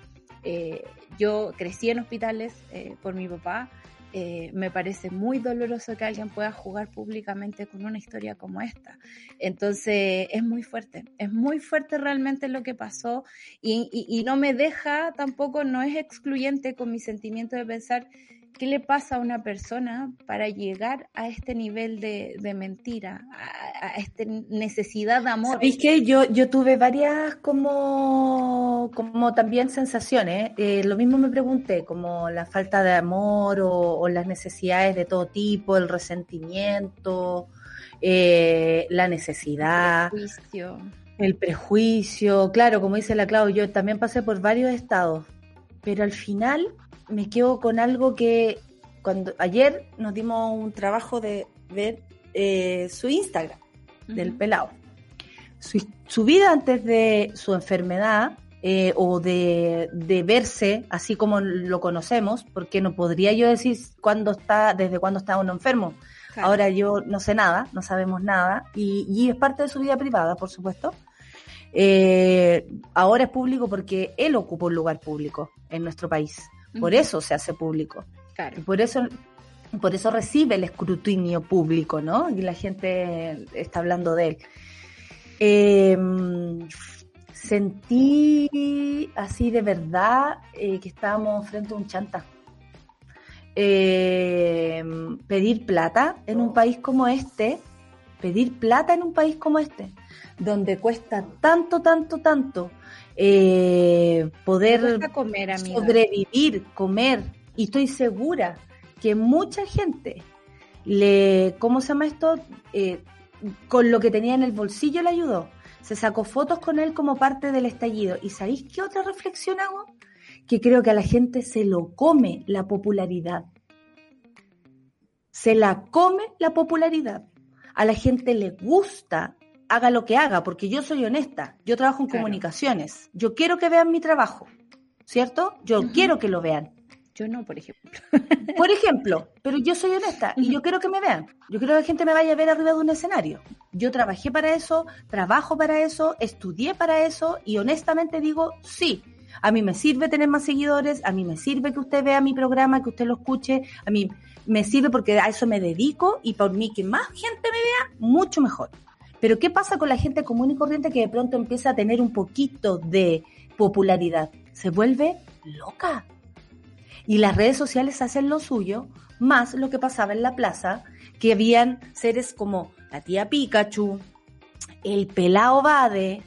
eh, yo crecí en hospitales eh, por mi papá, eh, me parece muy doloroso que alguien pueda jugar públicamente con una historia como esta. Entonces es muy fuerte, es muy fuerte realmente lo que pasó y, y no me deja tampoco, no es excluyente con mi sentimiento de pensar ¿Qué le pasa a una persona para llegar a este nivel de, mentira, a, esta necesidad de amor? ¿Sabéis que yo, yo tuve varias como, como también sensaciones? Eh, lo mismo me pregunté, como la falta de amor o, las necesidades de todo tipo, el resentimiento, eh, la necesidad. El prejuicio. El prejuicio, claro, como dice la Clau, yo también pasé por varios estados, pero al final me quedo con algo que cuando ayer nos dimos un trabajo de ver eh, su Instagram del pelado. Su, vida antes de su enfermedad eh, o de, de, verse así como lo conocemos, porque no podría yo decir cuándo está, desde cuándo está uno enfermo. Ahora yo no sé nada, no sabemos nada, y, y es parte de su vida privada, por supuesto. Eh, ahora es público porque él ocupa un lugar público en nuestro país. Por eso se hace público. Y por eso, por eso recibe el escrutinio público, ¿no? Y la gente está hablando de él. Em, sentí así de verdad eh, que estábamos frente a un chanta. Em, pedir plata en un país como este, pedir plata en un país como este, donde cuesta tanto, tanto, tanto eh, poder comer, sobrevivir, comer. Y estoy segura que mucha gente le, ¿cómo se llama esto? Eh, con lo que tenía en el bolsillo le ayudó. Se sacó fotos con él como parte del estallido. ¿Y sabéis qué otra reflexión hago? Que creo que a la gente se lo come la popularidad. Se la come la popularidad. A la gente le gusta haga lo que haga, porque yo soy honesta, yo trabajo en comunicaciones, yo quiero que vean mi trabajo, ¿cierto? Yo quiero que lo vean. Yo no, por ejemplo. Por ejemplo, pero yo soy honesta y yo quiero que me vean. Yo quiero que la gente me vaya a ver arriba de un escenario. Yo trabajé para eso, trabajo para eso, estudié para eso y honestamente digo, sí, a mí me sirve tener más seguidores, a mí me sirve que usted vea mi programa, que usted lo escuche, a mí me sirve porque a eso me dedico y por mí que más gente me vea, mucho mejor. Pero ¿qué pasa con la gente común y corriente que de pronto empieza a tener un poquito de popularidad? Se vuelve loca. Y las redes sociales hacen lo suyo, más lo que pasaba en la plaza, que habían seres como la tía Pikachu, el pelao Bade,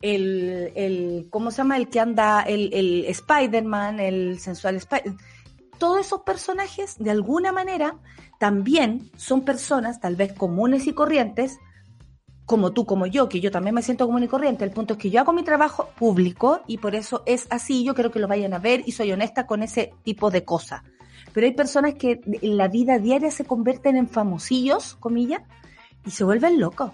el, el, ¿cómo se llama? El que anda, el, el Spider-Man, el sensual Spider Todos esos personajes, de alguna manera, también son personas, tal vez comunes y corrientes, como tú, como yo, que yo también me siento común y corriente. El punto es que yo hago mi trabajo público y por eso es así. Yo quiero que lo vayan a ver y soy honesta con ese tipo de cosas. Pero hay personas que en la vida diaria se convierten en famosillos, comillas, y se vuelven locos.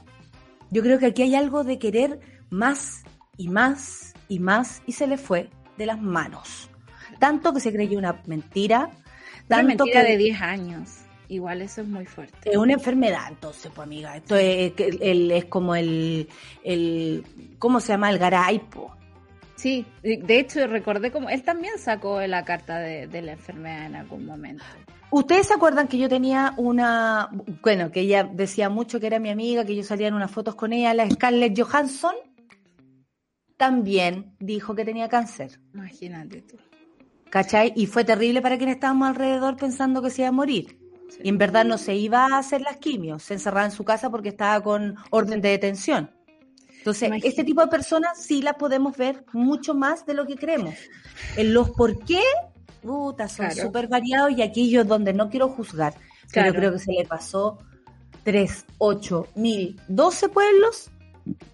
Yo creo que aquí hay algo de querer más y más y más y se le fue de las manos. Tanto que se creyó una mentira. Tanto mentira de 10 años. Igual eso es muy fuerte. Es una enfermedad, entonces, pues amiga. Esto es, es como el, el, ¿cómo se llama? El garaipo. Sí, de hecho recordé como él también sacó la carta de, de, la enfermedad en algún momento. ¿Ustedes se acuerdan que yo tenía una, bueno, que ella decía mucho que era mi amiga, que yo salía en unas fotos con ella, la Scarlett Johansson? También dijo que tenía cáncer. Imagínate tú. ¿Cachai? Y fue terrible para quienes estábamos alrededor pensando que se iba a morir. Y en verdad no se iba a hacer las quimios, se encerraba en su casa porque estaba con orden de detención. Entonces, este tipo de personas sí las podemos ver mucho más de lo que creemos. En los por qué, puta, son súper variados y aquí es donde no quiero juzgar. Pero creo que se le pasó 3, 8, mil, 12 pueblos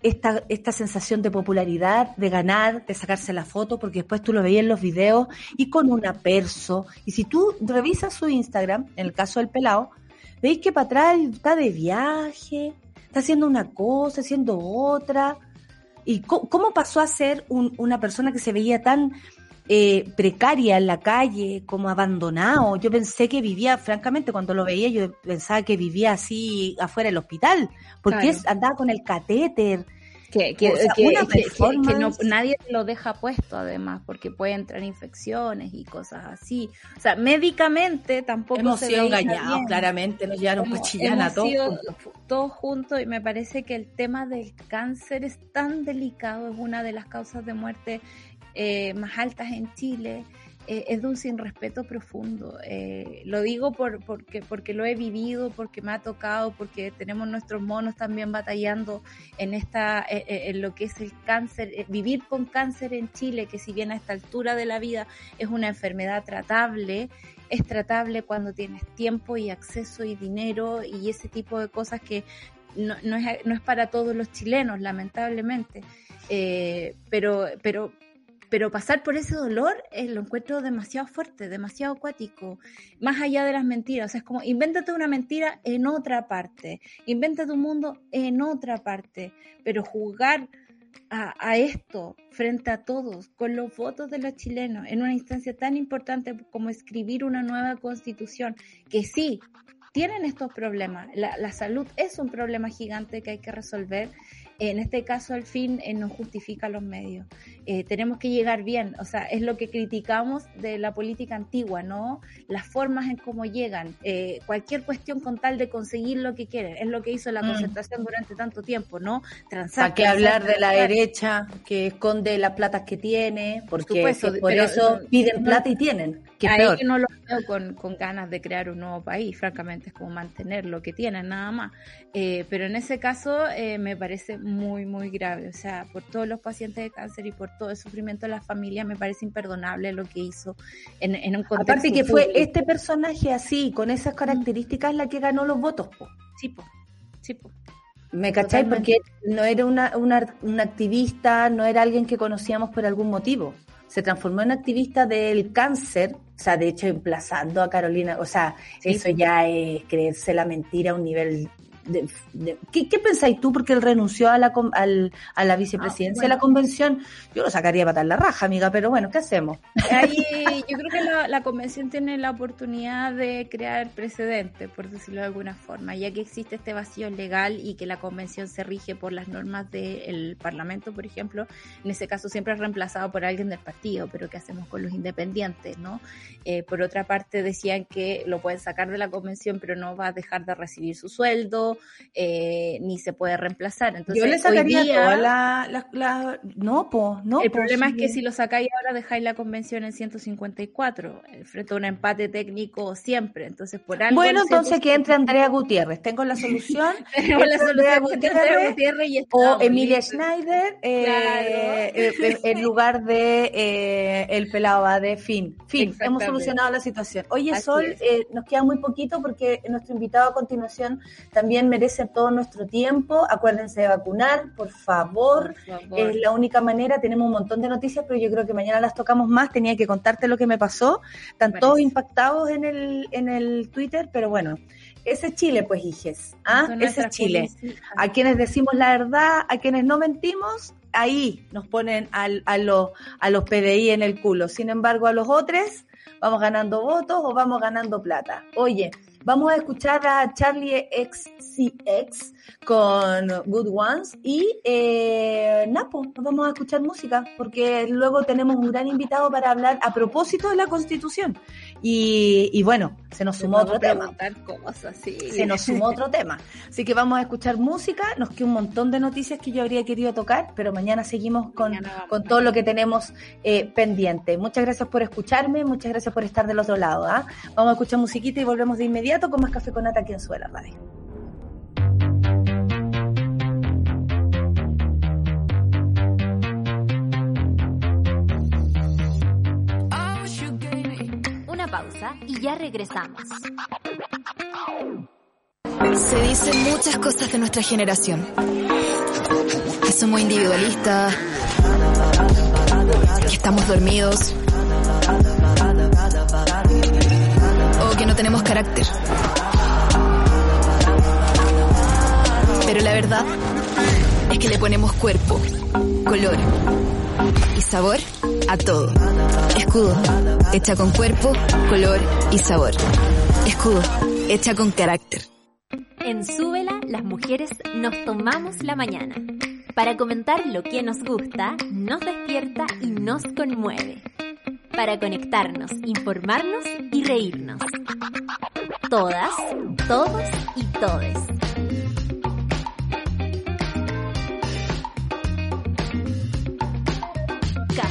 esta, esta sensación de popularidad, de ganar, de sacarse la foto, porque después tú lo veías en los videos y con una perso. Y si tú revisas su Instagram, en el caso del pelado, veis que para atrás está de viaje, está haciendo una cosa, haciendo otra. ¿Y cómo, pasó a ser una persona que se veía tan eh, precaria en la calle, como abandonado. Yo pensé que vivía, francamente, cuando lo veía, yo pensaba que vivía así afuera del hospital, porque andaba con el catéter. Que, que, no, nadie lo deja puesto además, porque puede entrar infecciones y cosas así. O sea, médicamente tampoco hemos sido engañados, claramente, nos llevaron cuchillana a todos. Todos juntos y me parece que el tema del cáncer es tan delicado, es una de las causas de muerte eh, más altas en Chile, eh, es de un sin respeto profundo. Eh, lo digo por, porque, porque lo he vivido, porque me ha tocado, porque tenemos nuestros monos también batallando en, esta, en lo que es el cáncer, vivir con cáncer en Chile, que si bien a esta altura de la vida es una enfermedad tratable, es tratable cuando tienes tiempo y acceso y dinero y ese tipo de cosas que no, no, es, no es para todos los chilenos, lamentablemente. pero, pero pero pasar por ese dolor eh, lo encuentro demasiado fuerte, demasiado acuático, más allá de las mentiras. O sea, es como, invéntate una mentira en otra parte, invéntate un mundo en otra parte, pero juzgar a, esto frente a todos, con los votos de los chilenos, en una instancia tan importante como escribir una nueva constitución, que sí, tienen estos problemas. La salud es un problema gigante que hay que resolver en este caso el fin eh, no justifica los medios. Eh, tenemos que llegar bien, o sea, es lo que criticamos de la política antigua, ¿no? Las formas en cómo llegan, eh, cualquier cuestión con tal de conseguir lo que quieren, es lo que hizo la mm. concentración durante tanto tiempo, ¿no? Transar. ¿Para qué hablar de la derecha que esconde las platas que tiene? Porque por eso piden plata y tienen. Que que no lo con, con, ganas de crear un nuevo país, francamente es como mantener lo que tienen, nada más. pero en ese caso me parece muy, muy grave. O sea, por todos los pacientes de cáncer y por todo el sufrimiento de la familia, me parece imperdonable lo que hizo en, en un contexto. Aparte que fue este personaje así, con esas características, la que ganó los votos, po. Sí, po. Sí, po. ¿Me cacháis? Porque no era una, una, una, activista, no era alguien que conocíamos por algún motivo. Se transformó en activista del cáncer, o sea, de hecho, emplazando a Carolina, o sea, eso ya es creerse la mentira a un nivel ¿qué, pensáis tú? Porque él renunció a la, a la vicepresidencia de la convención. Yo lo sacaría para la raja, amiga, pero bueno, ¿qué hacemos? yo creo que la, convención tiene la oportunidad de crear precedente, por decirlo de alguna forma, ya que existe este vacío legal y que la convención se rige por las normas del Parlamento, por ejemplo. En ese caso siempre es reemplazado por alguien del partido, pero ¿qué hacemos con los independientes? no eh, Por otra parte, decían que lo pueden sacar de la convención, pero no va a dejar de recibir su sueldo eh, ni se puede reemplazar. Entonces, Yo le sacaría toda la, la, No, po, no. El problema es que si lo sacáis ahora dejáis la convención en 154, eh, frente a un empate técnico siempre. Entonces, por algo... Bueno, entonces que entre Andrea Gutiérrez. Tengo la solución. Tengo la solución Gutiérrez, Gutiérrez o Emilia Schneider eh, en lugar de el pelado de fin. Fin, hemos solucionado la situación. Oye, Sol, nos queda muy poquito porque nuestro invitado a continuación también merece todo nuestro tiempo. Acuérdense de vacunar, por favor. Es la única manera. Tenemos un montón de noticias, pero yo creo que mañana las tocamos más. Tenía que contarte lo que me pasó. Están todos impactados en el, en el Twitter, pero bueno. Ese es Chile, pues, hijes. ¿ah? Ese es Chile. A quienes decimos la verdad, a quienes no mentimos, ahí nos ponen al, a, los, a los PDI en el culo. Sin embargo, a los otros vamos ganando votos o vamos ganando plata. Oye, Vamos a escuchar a Charlie XCX con Good Ones y eh, Napo, nos vamos a escuchar música porque luego tenemos un gran invitado para hablar a propósito de la Constitución. Y, bueno, se nos sumó otro tema. Se nos sumó otro tema. Así que vamos a escuchar música. Nos queda un montón de noticias que yo habría querido tocar, pero mañana seguimos con, con todo lo que tenemos eh, pendiente. Muchas gracias por escucharme, muchas gracias por estar del otro lado. ¿ah? Vamos a escuchar musiquita y volvemos de inmediato con más café con nata aquí en Suela Radio. Y ya regresamos. Se dicen muchas cosas de nuestra generación. Que somos individualistas, que estamos dormidos, o que no tenemos carácter. Pero la verdad es que le ponemos cuerpo, color y sabor a todo. Escudo, hecha con cuerpo, color y sabor. Escudo, hecha con carácter. En Súbela, las mujeres nos tomamos la mañana para comentar lo que nos gusta, nos despierta y nos conmueve. Para conectarnos, informarnos y reírnos. Todas, todos y todes.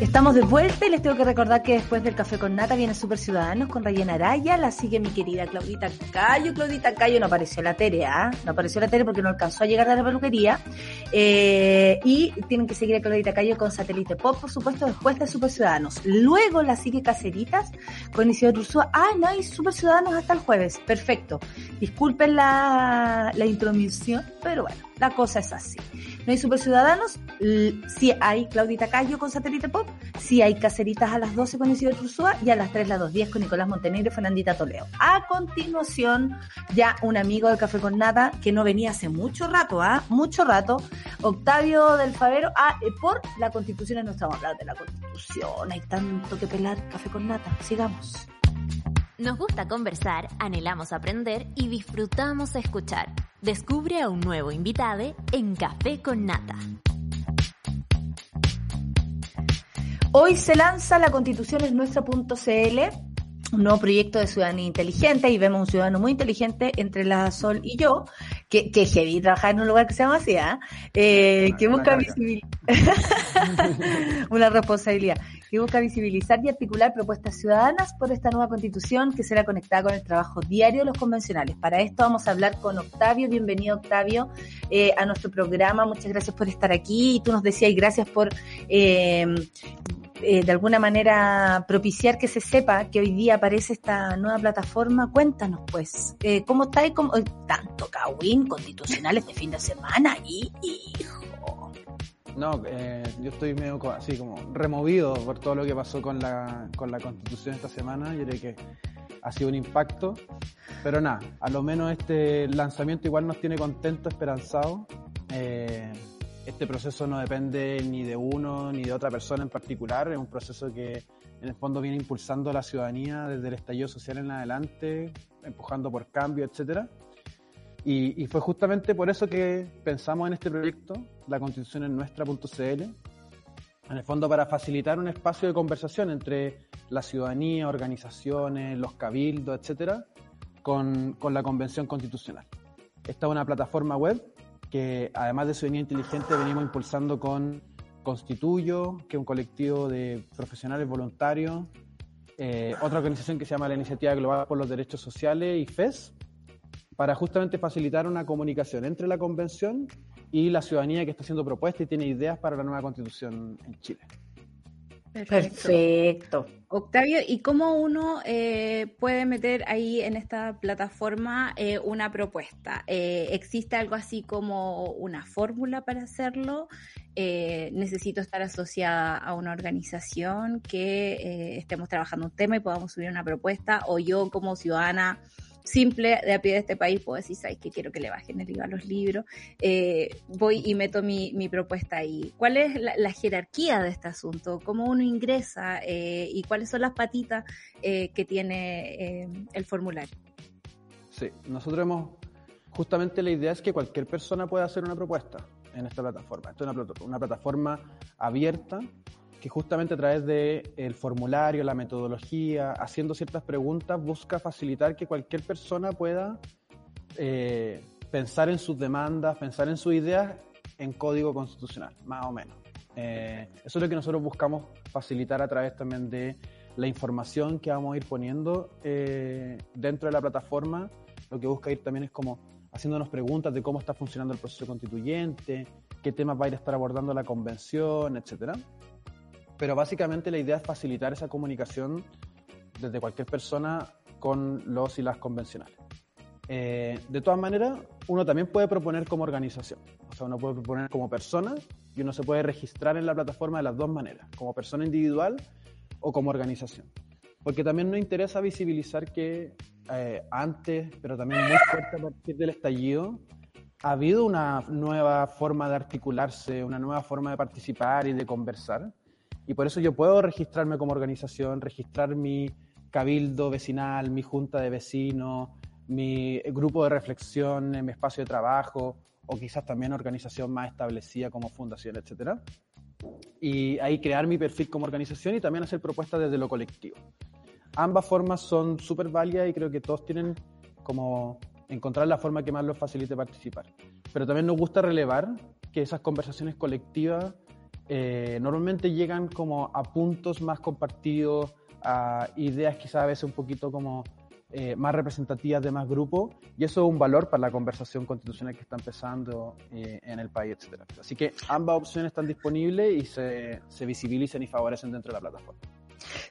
Estamos de vuelta y les tengo que recordar que después del Café con Nata viene Super Ciudadanos con Rayena Araya, la sigue mi querida Claudita Cayo. Claudita Cayo no apareció la Tere, ¿ah? No apareció la Tere porque no alcanzó a llegar a la peluquería. Eh, y tienen que seguir a Claudita Cayo con Satélite Pop, por supuesto, después de Super Ciudadanos. Luego la sigue Caceritas con Isidro Ursúa. Ah, no hay Super Ciudadanos hasta el jueves. Perfecto. Disculpen la, la intromisión, pero bueno, la cosa es así. No hay Super Ciudadanos, sí hay Claudita Cayo con Satélite Pop, sí hay Caceritas a las 12 con Isidro Ursúa y a las 3 las 2.10 con Nicolás Montenegro y Fernandita Toleo. A continuación, ya un amigo del Café con Nata que no venía hace mucho rato, ¿ah? Mucho rato, Octavio del Favero, ah, eh, por la Constitución, no estamos hablando de la Constitución, hay tanto que pelar Café con Nata, sigamos. Nos gusta conversar, anhelamos aprender y disfrutamos escuchar. Descubre a un nuevo invitado en Café con Nata. Hoy se lanza la constitución es nuestra.cl, un nuevo proyecto de ciudadanía inteligente y vemos un ciudadano muy inteligente entre la Sol y yo, que, que heavy trabajar en un lugar que se llama así, ¿ah? eh, que busca visibilidad, una responsabilidad que busca visibilizar y articular propuestas ciudadanas por esta nueva constitución que será conectada con el trabajo diario de los convencionales. Para esto vamos a hablar con Octavio. Bienvenido, Octavio, eh, a nuestro programa. Muchas gracias por estar aquí. Y tú nos decías, y gracias por, eh, eh, de alguna manera, propiciar que se sepa que hoy día aparece esta nueva plataforma. Cuéntanos, pues, ¿cómo está y cómo, tanto Kawin constitucional este fin de semana? Y, hijo. No, eh, yo estoy medio así como removido por todo lo que pasó con la, con la constitución esta semana. Yo creo que ha sido un impacto. Pero nada, a lo menos este lanzamiento igual nos tiene contento, esperanzado. Eh, este proceso no depende ni de uno ni de otra persona en particular. Es un proceso que en el fondo viene impulsando a la ciudadanía desde el estallido social en adelante, empujando por cambio, etcétera. Y, fue justamente por eso que pensamos en este proyecto, la constitución en nuestra.cl, en el fondo para facilitar un espacio de conversación entre la ciudadanía, organizaciones, los cabildos, etcétera, con, con la convención constitucional. Esta es una plataforma web que además de ciudadanía inteligente venimos impulsando con Constituyo, que es un colectivo de profesionales voluntarios, eh, otra organización que se llama la Iniciativa Global por los Derechos Sociales y FES, para justamente facilitar una comunicación entre la convención y la ciudadanía que está haciendo propuestas y tiene ideas para la nueva constitución en Chile. Perfecto. Octavio, ¿y cómo uno eh, puede meter ahí en esta plataforma eh, una propuesta? Eh, ¿Existe algo así como una fórmula para hacerlo? ¿Necesito estar asociada a una organización que estemos trabajando un tema y podamos subir una propuesta? ¿O yo como ciudadana simple de a pie de este país puedo decir, ¿sabes que quiero que le bajen el IVA a los libros? Eh, voy y meto mi, propuesta ahí. ¿Cuál es la, jerarquía de este asunto? ¿Cómo uno ingresa? Eh, ¿Y cuáles son las patitas eh, que tiene el formulario? Sí, nosotros hemos, justamente la idea es que cualquier persona pueda hacer una propuesta en esta plataforma. Esto es una, una plataforma abierta que justamente a través del el formulario, la metodología, haciendo ciertas preguntas, busca facilitar que cualquier persona pueda eh, pensar en sus demandas, pensar en sus ideas en código constitucional, más o menos. Eh, eso es lo que nosotros buscamos facilitar a través también de la información que vamos a ir poniendo eh, dentro de la plataforma. Lo que busca ir también es como haciéndonos preguntas de cómo está funcionando el proceso constituyente, qué temas va a ir a estar abordando la convención, etcétera pero básicamente la idea es facilitar esa comunicación desde cualquier persona con los y las convencionales. Eh, de todas maneras, uno también puede proponer como organización, o sea, uno puede proponer como persona y uno se puede registrar en la plataforma de las dos maneras, como persona individual o como organización. Porque también nos interesa visibilizar que eh, antes, pero también muy fuerte a partir del estallido, ha habido una nueva forma de articularse, una nueva forma de participar y de conversar, y por eso yo puedo registrarme como organización, registrar mi cabildo vecinal, mi junta de vecinos, mi grupo de reflexión, mi espacio de trabajo o quizás también organización más establecida como fundación, etc. Y ahí crear mi perfil como organización y también hacer propuestas desde lo colectivo. Ambas formas son súper válidas y creo que todos tienen como encontrar la forma que más los facilite participar. Pero también nos gusta relevar que esas conversaciones colectivas eh, normalmente llegan como a puntos más compartidos, a ideas quizás a veces un poquito como eh, más representativas de más grupos, y eso es un valor para la conversación constitucional que está empezando eh, en el país, etc. Así que ambas opciones están disponibles y se, se visibilizan y favorecen dentro de la plataforma.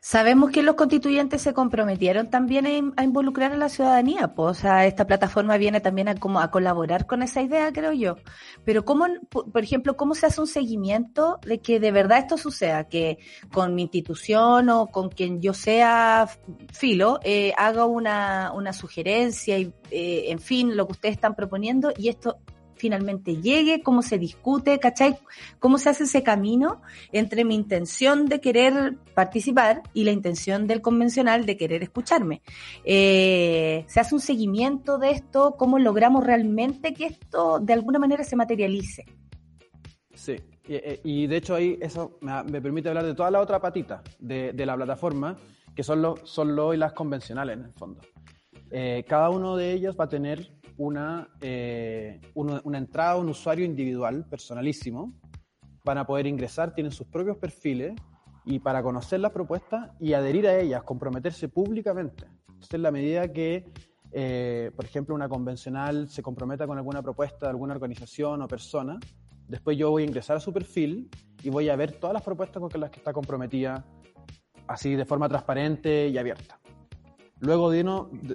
Sabemos que los constituyentes se comprometieron también a, involucrar a la ciudadanía, pues, o sea, esta plataforma viene también a, como a colaborar con esa idea, creo yo. Pero cómo, por ejemplo, cómo se hace un seguimiento de que de verdad esto suceda, que con mi institución o con quien yo sea filo eh, haga una, una sugerencia y, eh, en fin, lo que ustedes están proponiendo y esto finalmente llegue, cómo se discute, ¿cachai? Cómo se hace ese camino entre mi intención de querer participar y la intención del convencional de querer escucharme. Eh, se hace un seguimiento de esto, cómo logramos realmente que esto de alguna manera se materialice. Sí, y, de hecho ahí eso me, permite hablar de toda la otra patita de, la plataforma, que son los son y las convencionales en el fondo. Eh, cada uno de ellos va a tener una, eh, una, entrada un usuario individual, personalísimo. Van a poder ingresar, tienen sus propios perfiles y para conocer las propuestas y adherir a ellas, comprometerse públicamente. Entonces, en la medida que, eh, por ejemplo, una convencional se comprometa con alguna propuesta de alguna organización o persona, después yo voy a ingresar a su perfil y voy a ver todas las propuestas con las que está comprometida, así de forma transparente y abierta. Luego de,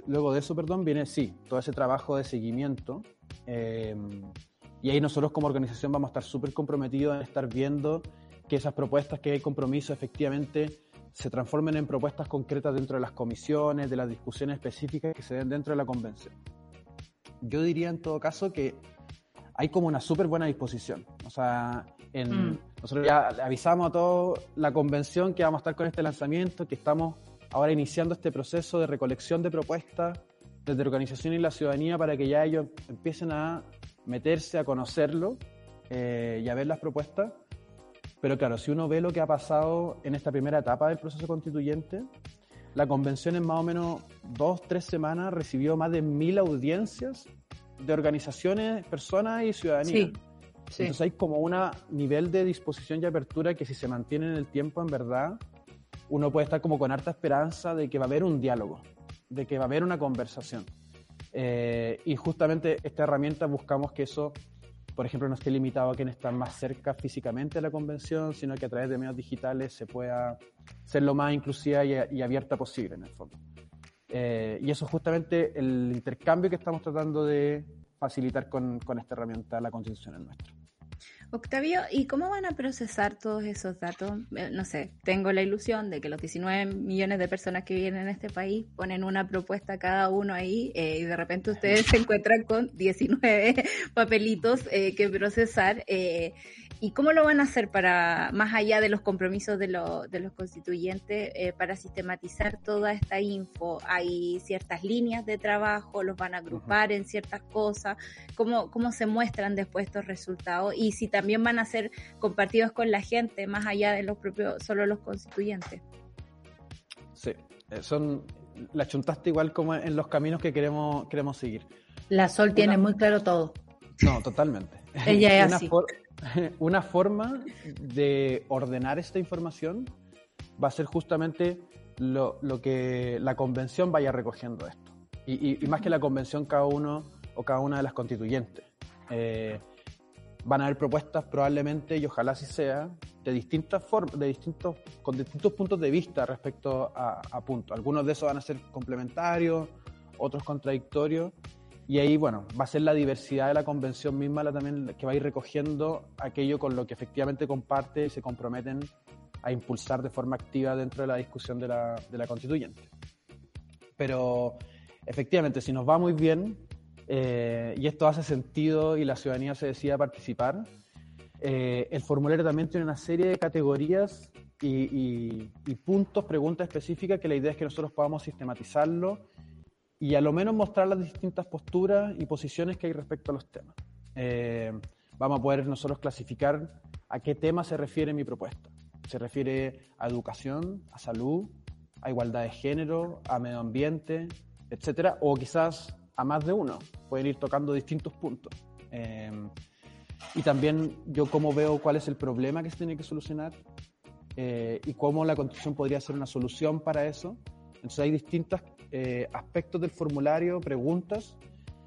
luego de eso, perdón, viene, sí, todo ese trabajo de seguimiento. Eh, y ahí nosotros como organización vamos a estar súper comprometidos en estar viendo que esas propuestas, que hay compromiso, efectivamente se transformen en propuestas concretas dentro de las comisiones, de las discusiones específicas que se den dentro de la convención. Yo diría en todo caso que hay como una súper buena disposición. O sea, en, mm. nosotros ya avisamos a toda la convención que vamos a estar con este lanzamiento, que estamos ahora iniciando este proceso de recolección de propuestas desde organización y la ciudadanía para que ya ellos empiecen a meterse, a conocerlo eh, y a ver las propuestas. Pero claro, si uno ve lo que ha pasado en esta primera etapa del proceso constituyente, la convención en más o menos dos, tres semanas recibió más de mil audiencias de organizaciones, personas y ciudadanía. Entonces hay como un nivel de disposición y apertura que si se mantiene en el tiempo, en verdad, uno puede estar como con harta esperanza de que va a haber un diálogo, de que va a haber una conversación. Eh, y justamente esta herramienta buscamos que eso, por ejemplo, no esté limitado a quienes están más cerca físicamente de la convención, sino que a través de medios digitales se pueda ser lo más inclusiva y, abierta posible, en el fondo. Eh, y eso es justamente el intercambio que estamos tratando de facilitar con, con esta herramienta, la constitución nuestra. Octavio, ¿y cómo van a procesar todos esos datos? Eh, no sé, tengo la ilusión de que los 19 millones de personas que viven en este país ponen una propuesta cada uno ahí eh, y de repente ustedes se encuentran con 19 papelitos eh, que procesar. ¿Y cómo lo van a hacer para, más allá de los compromisos de, de los constituyentes, para sistematizar toda esta info? ¿Hay ciertas líneas de trabajo? ¿Los van a agrupar en ciertas cosas? ¿Cómo, ¿Cómo se muestran después estos resultados? Y si también van a ser compartidos con la gente, más allá de los propios, solo los constituyentes. Sí, eh, son, la chuntaste igual como en los caminos que queremos, queremos seguir. La Sol tiene muy claro todo. No, totalmente. Ella es una, así. una forma de ordenar esta información va a ser justamente lo, que la convención vaya recogiendo esto. Y, más que la convención, cada uno o cada una de las constituyentes. Eh, van a haber propuestas probablemente, y ojalá así sea, de distintas formas, de distintos, con distintos puntos de vista respecto a, a puntos. Algunos de esos van a ser complementarios, otros contradictorios, y ahí, bueno, va a ser la diversidad de la convención misma la también que va a ir recogiendo aquello con lo que efectivamente comparte y se comprometen a impulsar de forma activa dentro de la discusión de la, de la constituyente. Pero efectivamente, si nos va muy bien, eh, y esto hace sentido y la ciudadanía se decide a participar. Eh, el formulario también tiene una serie de categorías y, puntos, preguntas específicas que la idea es que nosotros podamos sistematizarlo y a lo menos mostrar las distintas posturas y posiciones que hay respecto a los temas. Eh, vamos a poder nosotros clasificar a qué tema se refiere mi propuesta. Se refiere a educación, a salud, a igualdad de género, a medio ambiente, etcétera, o quizás a más de uno. Pueden ir tocando distintos puntos. Em, y también yo cómo veo cuál es el problema que se tiene que solucionar eh, y cómo la constitución podría ser una solución para eso. Entonces hay distintos eh, aspectos del formulario, preguntas,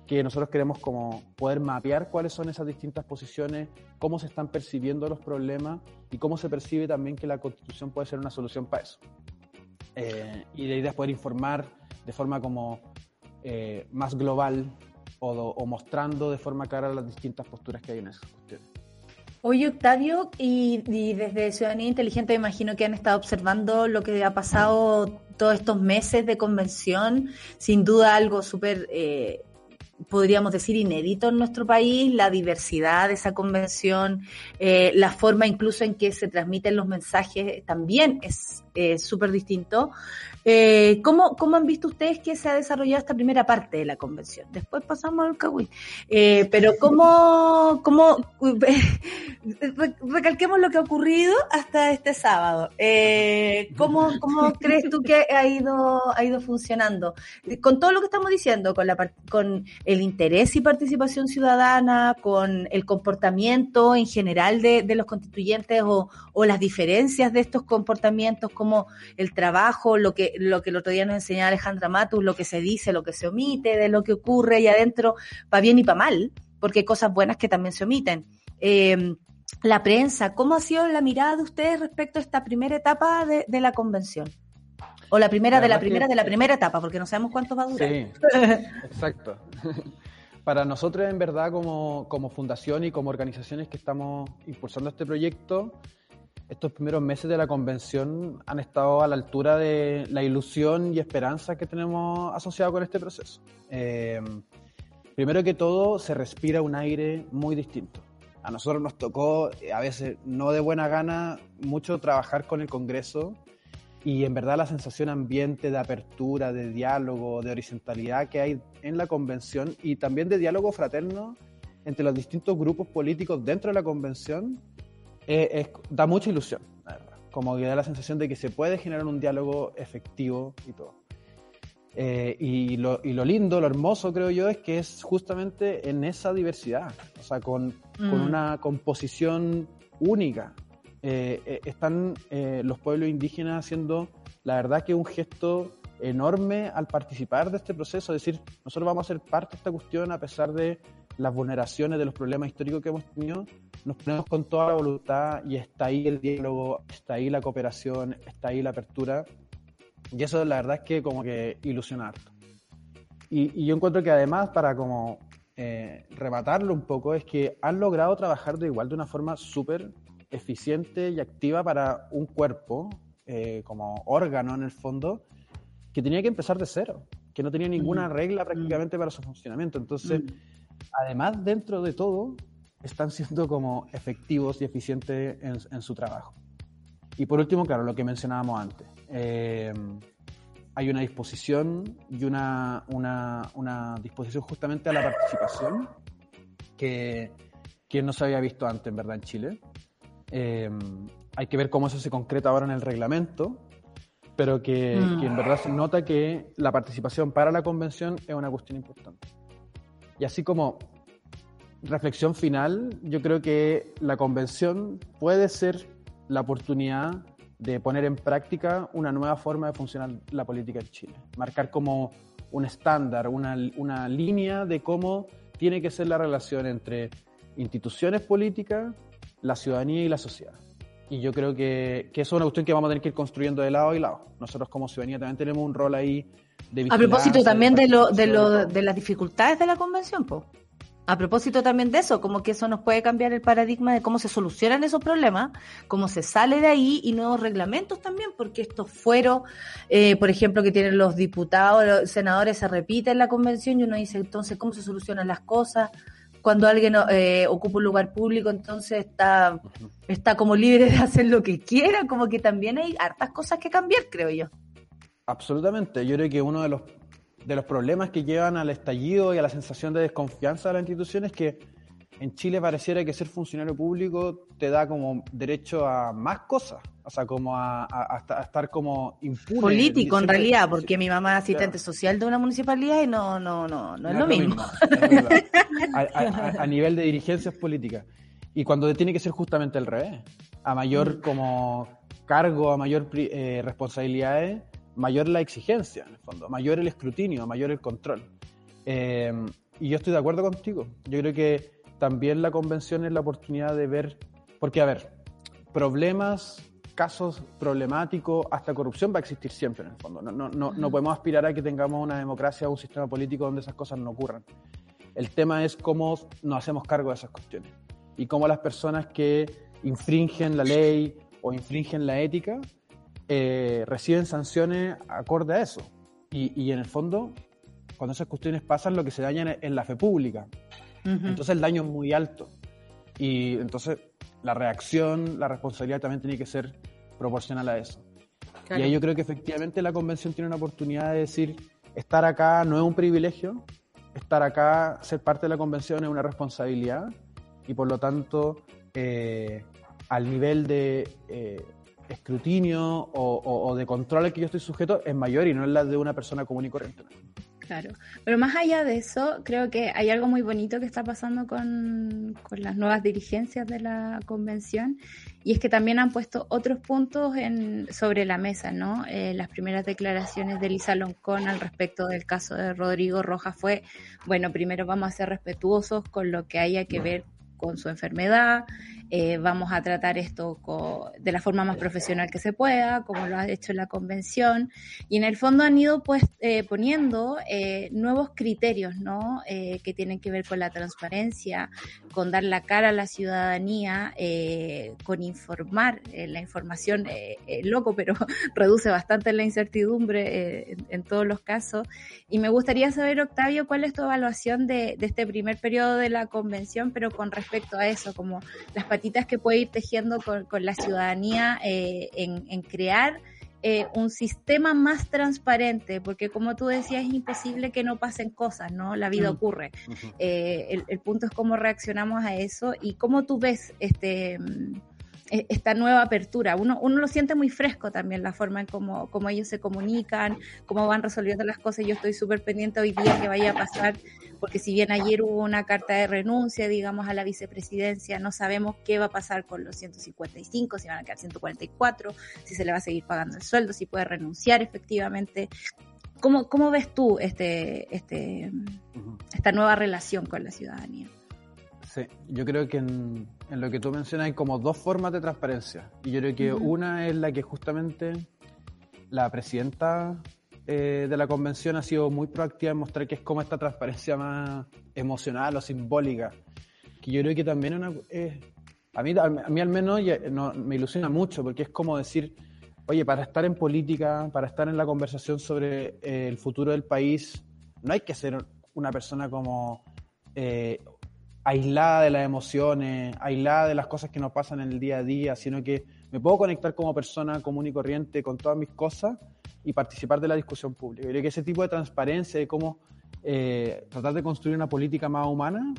que nosotros queremos como poder mapear cuáles son esas distintas posiciones, cómo se están percibiendo los problemas y cómo se percibe también que la constitución puede ser una solución para eso. Eh, y la idea es poder informar de forma como más global o, o, mostrando de forma clara las distintas posturas que hay en esas cuestiones. Oye, Octavio, y, desde Ciudadanía Inteligente me imagino que han estado observando lo que ha pasado todos estos meses de convención, sin duda algo súper, eh, podríamos decir, inédito en nuestro país, la diversidad de esa convención, eh, la forma incluso en que se transmiten los mensajes también es súper distinto. Eh, ¿cómo, ¿cómo, han visto ustedes que se ha desarrollado esta primera parte de la convención? Después pasamos al Kawi. Eh, pero ¿cómo, cómo recalquemos lo que ha ocurrido hasta este sábado? Eh, ¿cómo, ¿Cómo crees tú que ha ido, ha ido funcionando? Con todo lo que estamos diciendo, con, la, con el interés y participación ciudadana, con el comportamiento en general de, de los constituyentes o, o las diferencias de estos comportamientos, como el trabajo, lo que lo que el otro día nos enseñaba Alejandra Matus, lo que se dice, lo que se omite, de lo que ocurre ahí adentro, para bien y para mal, porque hay cosas buenas que también se omiten. Em, la prensa, ¿cómo ha sido la mirada de ustedes respecto a esta primera etapa de, la convención? O la primera de la primera de la primera etapa, porque no sabemos cuánto va a durar. Sí, exacto. Para nosotros, en verdad, como, como fundación y como organizaciones que estamos impulsando este proyecto, estos primeros meses de la convención han estado a la altura de la ilusión y esperanza que tenemos asociado con este proceso. Eh, primero que todo, se respira un aire muy distinto. A nosotros nos tocó, eh, a veces no de buena gana, mucho trabajar con el Congreso y en verdad la sensación ambiente de apertura, de diálogo, de horizontalidad que hay en la convención y también de diálogo fraterno entre los distintos grupos políticos dentro de la convención da mucha ilusión, la verdad. Como que da la sensación de que se puede generar un diálogo efectivo y todo. Eh, y, lo, y, lo, lindo, lo hermoso, creo yo, es que es justamente en esa diversidad, o sea, con, con mm. una composición única. Eh, eh, están los pueblos indígenas haciendo, la verdad, que un gesto enorme al participar de este proceso, es decir, nosotros vamos a ser parte de esta cuestión a pesar de las vulneraciones, de los problemas históricos que hemos tenido, nos ponemos con toda la voluntad y está ahí el diálogo, está ahí la cooperación, está ahí la apertura. Y eso la verdad es que como que ilusionar. Y, yo encuentro que además para como eh, rematarlo un poco es que han logrado trabajar de igual de una forma súper eficiente y activa para un cuerpo eh, como órgano en el fondo que tenía que empezar de cero, que no tenía ninguna mm. regla prácticamente para su funcionamiento. Entonces, mm además, dentro de todo, están siendo como efectivos y eficientes en, su trabajo. Y por último, claro, lo que mencionábamos antes. Eh, hay una disposición y una, una, disposición justamente a la participación que, que, no se había visto antes, en verdad, en Chile. Eh, hay que ver cómo eso se concreta ahora en el reglamento, pero que, que en verdad se nota que la participación para la convención es una cuestión importante. Y así como reflexión final, yo creo que la convención puede ser la oportunidad de poner en práctica una nueva forma de funcionar la política en Chile. Marcar como un estándar, una, una línea de cómo tiene que ser la relación entre instituciones políticas, la ciudadanía y la sociedad. Y yo creo que, que eso es una cuestión que vamos a tener que ir construyendo de lado y lado. Nosotros como ciudadanía también tenemos un rol ahí a propósito también de, lo, de, lo, de las dificultades de la convención, po. A propósito también de eso, como que eso nos puede cambiar el paradigma de cómo se solucionan esos problemas, cómo se sale de ahí y nuevos reglamentos también, porque estos fueros, eh, por ejemplo, que tienen los diputados, los senadores, se repite en la convención y uno dice entonces cómo se solucionan las cosas. Cuando alguien eh, ocupa un lugar público, entonces está, está como libre de hacer lo que quiera, como que también hay hartas cosas que cambiar, creo yo. Absolutamente. Yo creo que uno de los, de los problemas que llevan al estallido y a la sensación de desconfianza de la institución es que en Chile pareciera que ser funcionario público te da como derecho a más cosas, o sea, como a, estar como impune. Político en realidad, porque mi mamá es asistente social de una municipalidad y no, no, no, no, es lo mismo. a, nivel de dirigencias políticas. Y cuando tiene que ser justamente al revés. A mayor como cargo, a mayor eh, responsabilidades, mayor la exigencia, en el fondo, mayor el escrutinio, mayor el control. Eh, y yo estoy de acuerdo contigo. Yo creo que también la convención es la oportunidad de ver, porque a ver, problemas, casos problemáticos, hasta corrupción va a existir siempre en el fondo. No, no, no, no podemos aspirar a que tengamos una democracia o un sistema político donde esas cosas no ocurran. El tema es cómo nos hacemos cargo de esas cuestiones y cómo las personas que infringen la ley o infringen la ética eh, reciben sanciones acorde a eso. Y, y, en el fondo, cuando esas cuestiones pasan, lo que se daña es la fe pública. Entonces el daño es muy alto. Y entonces la reacción, la responsabilidad también tiene que ser proporcional a eso. Y ahí yo creo que efectivamente la convención tiene una oportunidad de decir, estar acá no es un privilegio, estar acá, ser parte de la convención es una responsabilidad y por lo tanto eh, al nivel de eh, escrutinio o, de control al que yo estoy sujeto es mayor y no es la de una persona común y corriente. Claro, pero más allá de eso, creo que hay algo muy bonito que está pasando con, las nuevas dirigencias de la convención y es que también han puesto otros puntos en, sobre la mesa, ¿no? Eh, las primeras declaraciones de Lisa Loncón al respecto del caso de Rodrigo Rojas fue, bueno, primero vamos a ser respetuosos con lo que haya que ver con su enfermedad, eh, vamos a tratar esto de la forma más profesional que se pueda, como lo ha hecho la convención, y en el fondo han ido pues eh, poniendo eh, nuevos criterios, ¿no? que tienen que ver con la transparencia, con dar la cara a la ciudadanía, con informar, la información loco, pero reduce bastante la incertidumbre en, todos los casos. Y me gustaría saber, Octavio, cuál es tu evaluación de, de este primer periodo de la convención, pero con respecto a eso, como las que puede ir tejiendo con, la ciudadanía eh, en, crear eh, un sistema más transparente, porque como tú decías, es imposible que no pasen cosas, ¿no? La vida ocurre. Eh, el, punto es cómo reaccionamos a eso y cómo tú ves este e, esta nueva apertura. Uno, uno lo siente muy fresco también, la forma en cómo, cómo ellos se comunican, cómo van resolviendo las cosas. Yo estoy súper pendiente hoy día que vaya a pasar porque si bien ayer hubo una carta de renuncia, digamos, a la vicepresidencia, no sabemos qué va a pasar con los 155, si van a quedar 144, si se le va a seguir pagando el sueldo, si puede renunciar efectivamente. ¿Cómo, cómo ves tú este, este, esta nueva relación con la ciudadanía? Sí, yo creo que en, lo que tú mencionas hay como dos formas de transparencia. Y yo creo que una es la que justamente la presidenta eh, de la convención ha sido muy proactiva en mostrar que es como esta transparencia más emocional o simbólica, que yo creo que también una, a, mí, a mí al menos me ilusiona mucho, porque es como decir, oye, para estar en política, para estar en la conversación sobre eh, el futuro del país, no hay que ser una persona como eh, aislada de las emociones, aislada de las cosas que nos pasan en el día a día, sino que me puedo conectar como persona común y corriente con todas mis cosas y participar de la discusión pública. Yo creo que ese tipo de transparencia, de cómo eh, tratar de construir una política más humana,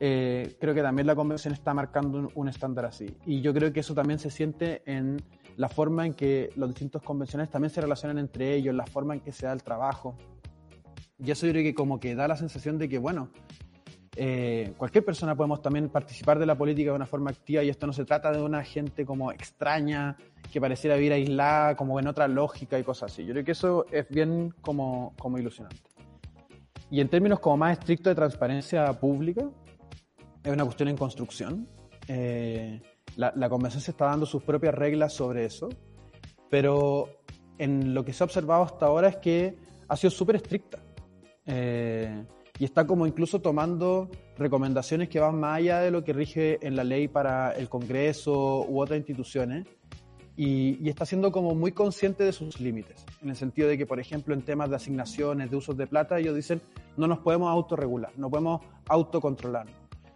eh, creo que también la convención está marcando un, estándar así. Y yo creo que eso también se siente en la forma en que los distintos convencionales también se relacionan entre ellos, la forma en que se da el trabajo. Y eso yo creo que como que da la sensación de que, bueno, eh, cualquier persona podemos también participar de la política de una forma activa y esto no se trata de una gente como extraña que pareciera vivir aislada, como en otra lógica y cosas así. Yo creo que eso es bien como, como ilusionante. Y en términos como más estrictos de transparencia pública, es una cuestión en construcción. Eh, la, la, convención se está dando sus propias reglas sobre eso, pero en lo que se ha observado hasta ahora es que ha sido súper estricta. Eh, y está como incluso tomando recomendaciones que van más allá de lo que rige en la ley para el Congreso u otras instituciones y, está siendo como muy consciente de sus límites, en el sentido de que, por ejemplo, en temas de asignaciones, de usos de plata, ellos dicen no nos podemos autorregular, no podemos autocontrolar.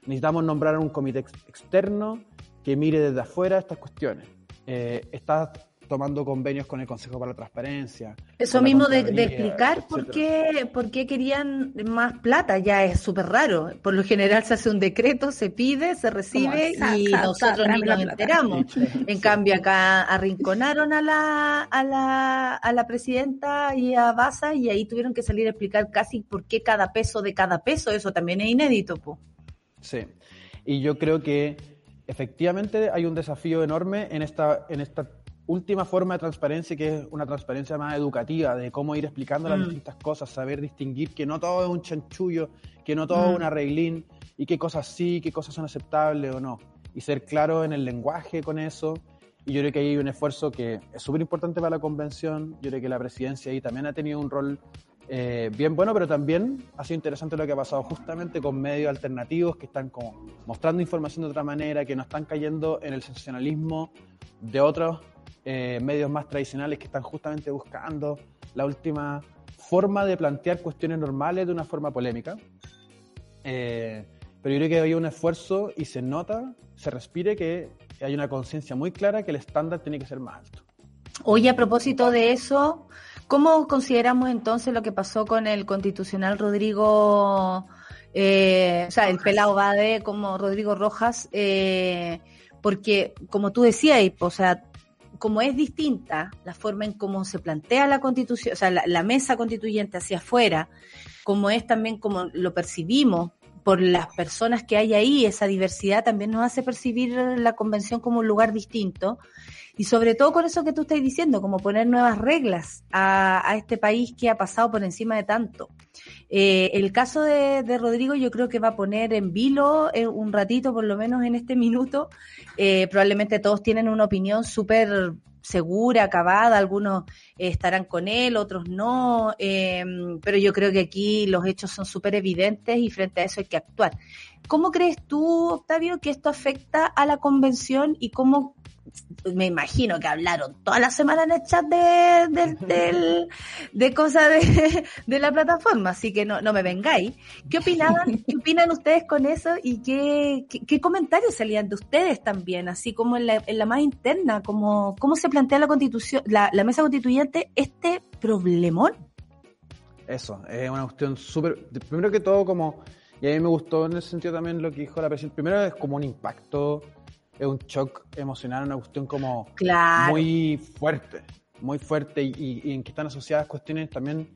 Necesitamos nombrar un comité externo que mire desde afuera estas cuestiones. Eh, está tomando convenios con el Consejo para la Transparencia. Eso mismo de, explicar por qué, por qué querían más plata ya es súper raro. Por lo general se hace un decreto, se pide, se recibe y nosotros ni nos enteramos. En cambio acá arrinconaron a la, a la, a la presidenta y a Baza y ahí tuvieron que salir a explicar casi por qué cada peso de cada peso. Eso también es inédito. Po. Sí, y yo creo que efectivamente hay un desafío enorme en esta, en esta última forma de transparencia, que es una transparencia más educativa, de cómo ir explicando las Mm. distintas cosas, saber distinguir que no todo es un chanchullo, que no todo Mm. es un arreglín, y qué cosas sí, qué cosas son aceptables o no. Y ser claro en el lenguaje con eso. Y yo creo que hay un esfuerzo que es súper importante para la convención. Yo creo que la presidencia ahí también ha tenido un rol eh, bien bueno, pero también ha sido interesante lo que ha pasado justamente con medios alternativos que están como mostrando información de otra manera, que no están cayendo en el sensacionalismo de otros eh, medios más tradicionales que están justamente buscando la última forma de plantear cuestiones normales de una forma polémica. Eh, pero yo creo que hay un esfuerzo y se nota, se respire que hay una conciencia muy clara que el estándar tiene que ser más alto. Oye, a propósito de eso, ¿cómo consideramos entonces lo que pasó con el constitucional Rodrigo, eh, o sea, el pelado Bade como Rodrigo Rojas? Eh, porque, como tú decías, o sea, como es distinta la forma en cómo se plantea la constitución, o sea, la, mesa constituyente hacia afuera, como es también como lo percibimos por las personas que hay ahí, esa diversidad también nos hace percibir la convención como un lugar distinto. Y sobre todo con eso que tú estás diciendo, como poner nuevas reglas a este país que ha pasado por encima de tanto. Eh, el caso de, Rodrigo yo creo que va a poner en vilo eh, un ratito, por lo menos en este minuto. Eh, probablemente todos tienen una opinión súper segura, acabada, algunos estarán con él, otros no, eh, pero yo creo que aquí los hechos son súper evidentes y frente a eso hay que actuar. ¿Cómo crees tú, Octavio, que esto afecta a la convención y cómo me imagino que hablaron toda la semana en el chat de, de, de, cosas de, la plataforma, así que no, no me vengáis. ¿Qué opinaban, qué opinan ustedes con eso y qué, qué, comentarios salían de ustedes también, así como en la, en la más interna, como, cómo se plantea la constitución, la, mesa constituyente este problemón? Eso, es una cuestión súper, primero que todo como, y a mí me gustó en ese sentido también lo que dijo la presidenta, primero es como un impacto es un shock emocional, una cuestión como claro. muy fuerte, muy fuerte y, y, en que están asociadas cuestiones también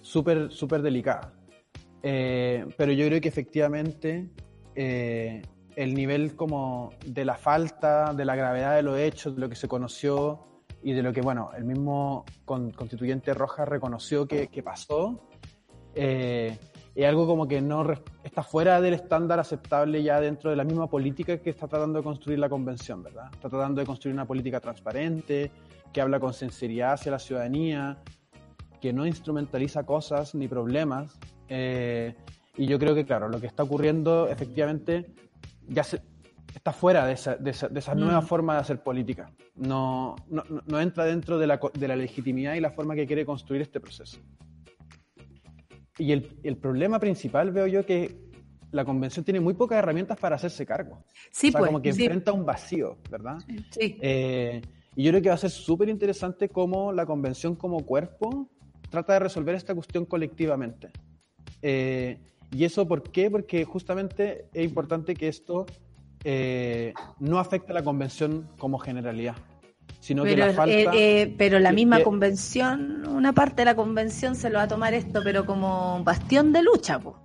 súper, súper delicadas. Eh, pero yo creo que efectivamente eh, el nivel como de la falta, de la gravedad de los hechos, de lo que se conoció y de lo que, bueno, el mismo con, constituyente Rojas reconoció que, que pasó, eh, es algo como que no está fuera del estándar aceptable ya dentro de la misma política que está tratando de construir la convención, ¿verdad? Está tratando de construir una política transparente, que habla con sinceridad hacia la ciudadanía, que no instrumentaliza cosas ni problemas. Eh, y yo creo que, claro, lo que está ocurriendo efectivamente ya se, está fuera de esa, de esa, de esa nueva mm. forma de hacer política. No, no, no entra dentro de la, de la legitimidad y la forma que quiere construir este proceso. Y el, el, problema principal veo yo que la convención tiene muy pocas herramientas para hacerse cargo. Sí, o sea, pues, como que sí. enfrenta un vacío, ¿verdad? Sí. Eh, y yo creo que va a ser súper interesante cómo la convención como cuerpo trata de resolver esta cuestión colectivamente. Eh, ¿Y eso por qué? Porque justamente es importante que esto eh, no afecte a la convención como generalidad sino pero, que la falta... Eh, eh, pero la que- misma que- convención, una parte de la convención se lo va a tomar esto, pero como un bastión de lucha, pues.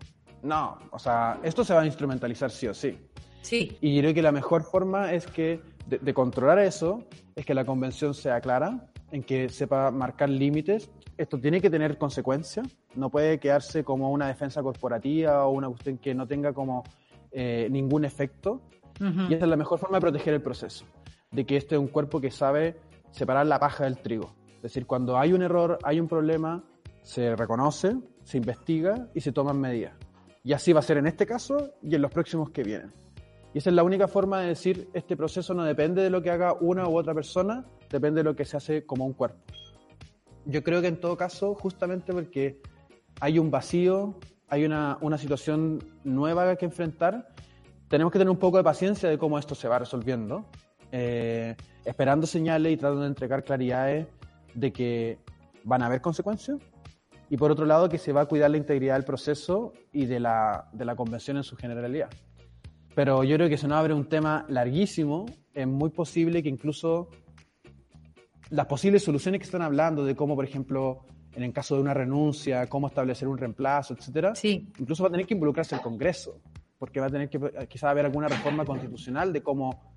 No, o sea, esto se va a instrumentalizar sí o sí. Sí. Y yo creo que la mejor forma es que de, de controlar eso es que la convención sea clara, en que sepa marcar límites. Esto tiene que tener consecuencias, no puede quedarse como una defensa corporativa o una cuestión que no tenga como eh, ningún efecto. Y esa es la mejor forma de proteger el proceso, de que este es un cuerpo que sabe separar la paja del trigo. Es decir, cuando hay un error, hay un problema, se reconoce, se investiga y se toman medidas. Y así va a ser en este caso y en los próximos que vienen. Y esa es la única forma de decir, este proceso no depende de lo que haga una u otra persona, depende de lo que se hace como un cuerpo. Yo creo que en todo caso, justamente porque hay un vacío, hay una, una situación nueva que enfrentar, tenemos que tener un poco de paciencia de cómo esto se va resolviendo, eh, esperando señales y tratando de entregar claridades de que van a haber consecuencias y por otro lado que se va a cuidar la integridad del proceso y de la, de la convención en su generalidad. Pero yo creo que se nos abre un tema larguísimo, es muy posible que incluso las posibles soluciones que están hablando de cómo, por ejemplo, en el caso de una renuncia, cómo establecer un reemplazo, etcétera, Sí. incluso va a tener que involucrarse el Congreso, porque va a tener que quizás haber alguna reforma constitucional de cómo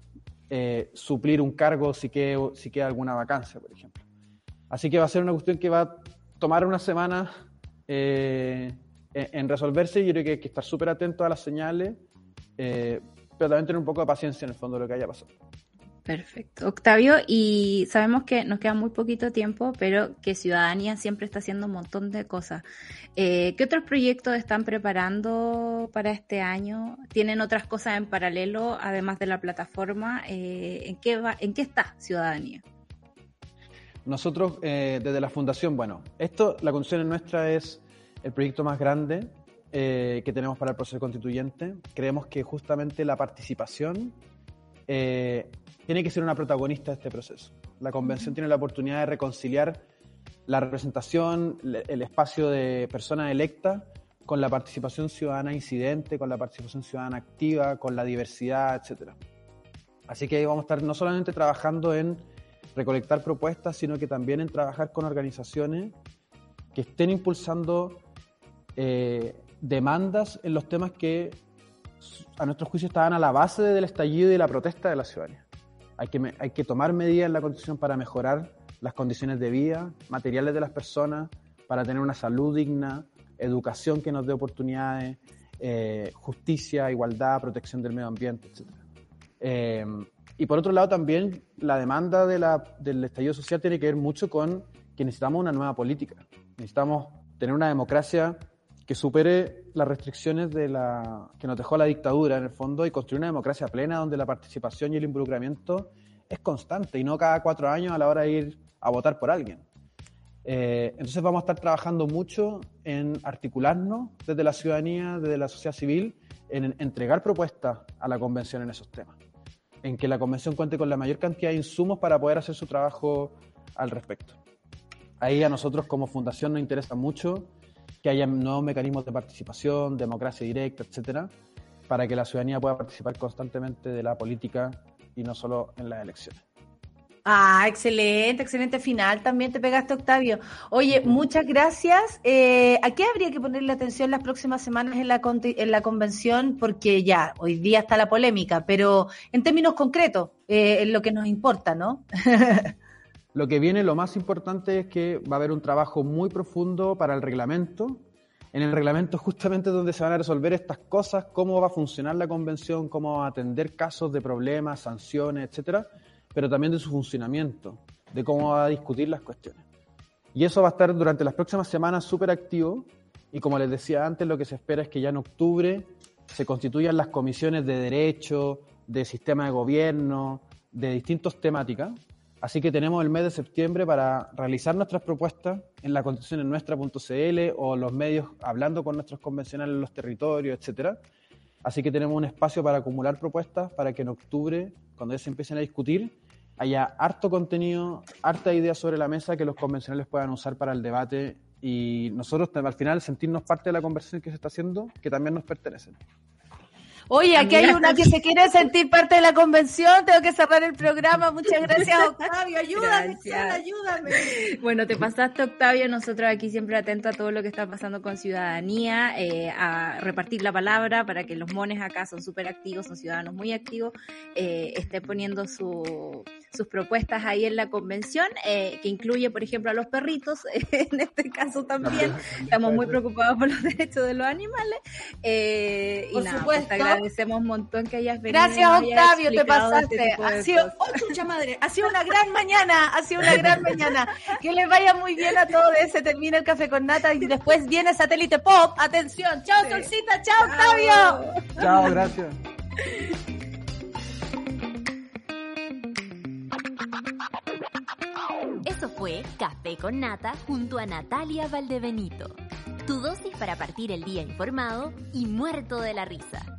eh, suplir un cargo si queda, alguna vacancia, por ejemplo. Así que va a ser una cuestión que va a tomar una semana eh, en, resolverse yo creo que hay que estar súper atento a las señales, eh, pero también tener un poco de paciencia en el fondo de lo que haya pasado. Perfecto. Octavio, y sabemos que nos queda muy poquito tiempo, pero que Ciudadanía siempre está haciendo un montón de cosas. Eh, ¿Qué otros proyectos están preparando para este año? ¿Tienen otras cosas en paralelo, además de la plataforma? Eh, ¿en, qué va, ¿En qué está Ciudadanía? Nosotros, eh, desde la Fundación, bueno, esto, la condición nuestra es el proyecto más grande que tenemos para el proceso constituyente. Creemos que justamente la participación tiene que ser una protagonista de este proceso. La convención tiene la oportunidad de reconciliar la representación, el espacio de personas electas con la participación ciudadana incidente, con la participación ciudadana activa, con la diversidad, etc. Así que vamos a estar no solamente trabajando en recolectar propuestas, sino que también en trabajar con organizaciones que estén impulsando eh, demandas en los temas que a nuestro juicio estaban a la base del estallido y de la protesta de la ciudadanía. Hay que, hay que tomar medidas en la Constitución para mejorar las condiciones de vida, materiales de las personas, para tener una salud digna, educación que nos dé oportunidades, eh, justicia, igualdad, protección del medio ambiente, etc. Eh, y por otro lado también la demanda de la, del estallido social tiene que ver mucho con que necesitamos una nueva política. Necesitamos tener una democracia que supere las restricciones que nos dejó la dictadura en el fondo y construir una democracia plena donde la participación y el involucramiento es constante y no cada cuatro años a la hora de ir a votar por alguien. Eh, entonces vamos a estar trabajando mucho en articularnos desde la ciudadanía, desde la sociedad civil, en entregar propuestas a la convención en esos temas, en que la convención cuente con la mayor cantidad de insumos para poder hacer su trabajo al respecto. Ahí a nosotros como fundación nos interesa mucho que haya nuevos mecanismos de participación, democracia directa, etcétera, para que la ciudadanía pueda participar constantemente de la política y no solo en las elecciones. Ah, excelente, excelente final. También te pegaste, Octavio. Oye, muchas gracias. Eh, ¿A qué habría que ponerle atención las próximas semanas en la, en la convención? Porque ya, hoy día está la polémica, pero en términos concretos, eh, es lo que nos importa, ¿no? Lo que viene, lo más importante es que va a haber un trabajo muy profundo para el reglamento. En el reglamento justamente donde se van a resolver estas cosas, cómo va a funcionar la convención, cómo va a atender casos de problemas, sanciones, etcétera, pero también de su funcionamiento, de cómo va a discutir las cuestiones. Y eso va a estar durante las próximas semanas súper activo y como les decía antes, lo que se espera es que ya en octubre se constituyan las comisiones de derecho, de sistema de gobierno, de distintas temáticas, Así que tenemos el mes de septiembre para realizar nuestras propuestas en la constitución en nuestra.cl o los medios hablando con nuestros convencionales en los territorios, etcétera. Así que tenemos un espacio para acumular propuestas para que en octubre, cuando ya se empiecen a discutir, haya harto contenido, harta idea sobre la mesa que los convencionales puedan usar para el debate y nosotros al final sentirnos parte de la conversación que se está haciendo, que también nos pertenecen. Oye, aquí hay una que se quiere sentir parte de la convención, tengo que cerrar el programa. Muchas gracias, Octavio. Ayúdame, ayúdame. Bueno, te pasaste, Octavio. Nosotros aquí siempre atentos a todo lo que está pasando con ciudadanía, eh, a repartir la palabra para que los mones acá son súper activos, son ciudadanos muy activos, eh, estén poniendo su, sus propuestas ahí en la convención, eh, que incluye, por ejemplo, a los perritos, en este caso también. Estamos muy preocupados por los derechos de los animales. Eh, y nada, pues, te agradecemos un montón que hayas venido. Gracias, Octavio, te este pasaste. ha sido, oh, madre, ha sido una gran mañana, ha sido una gran mañana. Que les vaya muy bien a todos. Se termina el café con nata y después viene Satélite Pop. Atención. Chao, Solcita. Chao, Octavio. Chao, gracias. Eso fue Café con Nata junto a Natalia Valdebenito. Tu dosis para partir el día informado y muerto de la risa.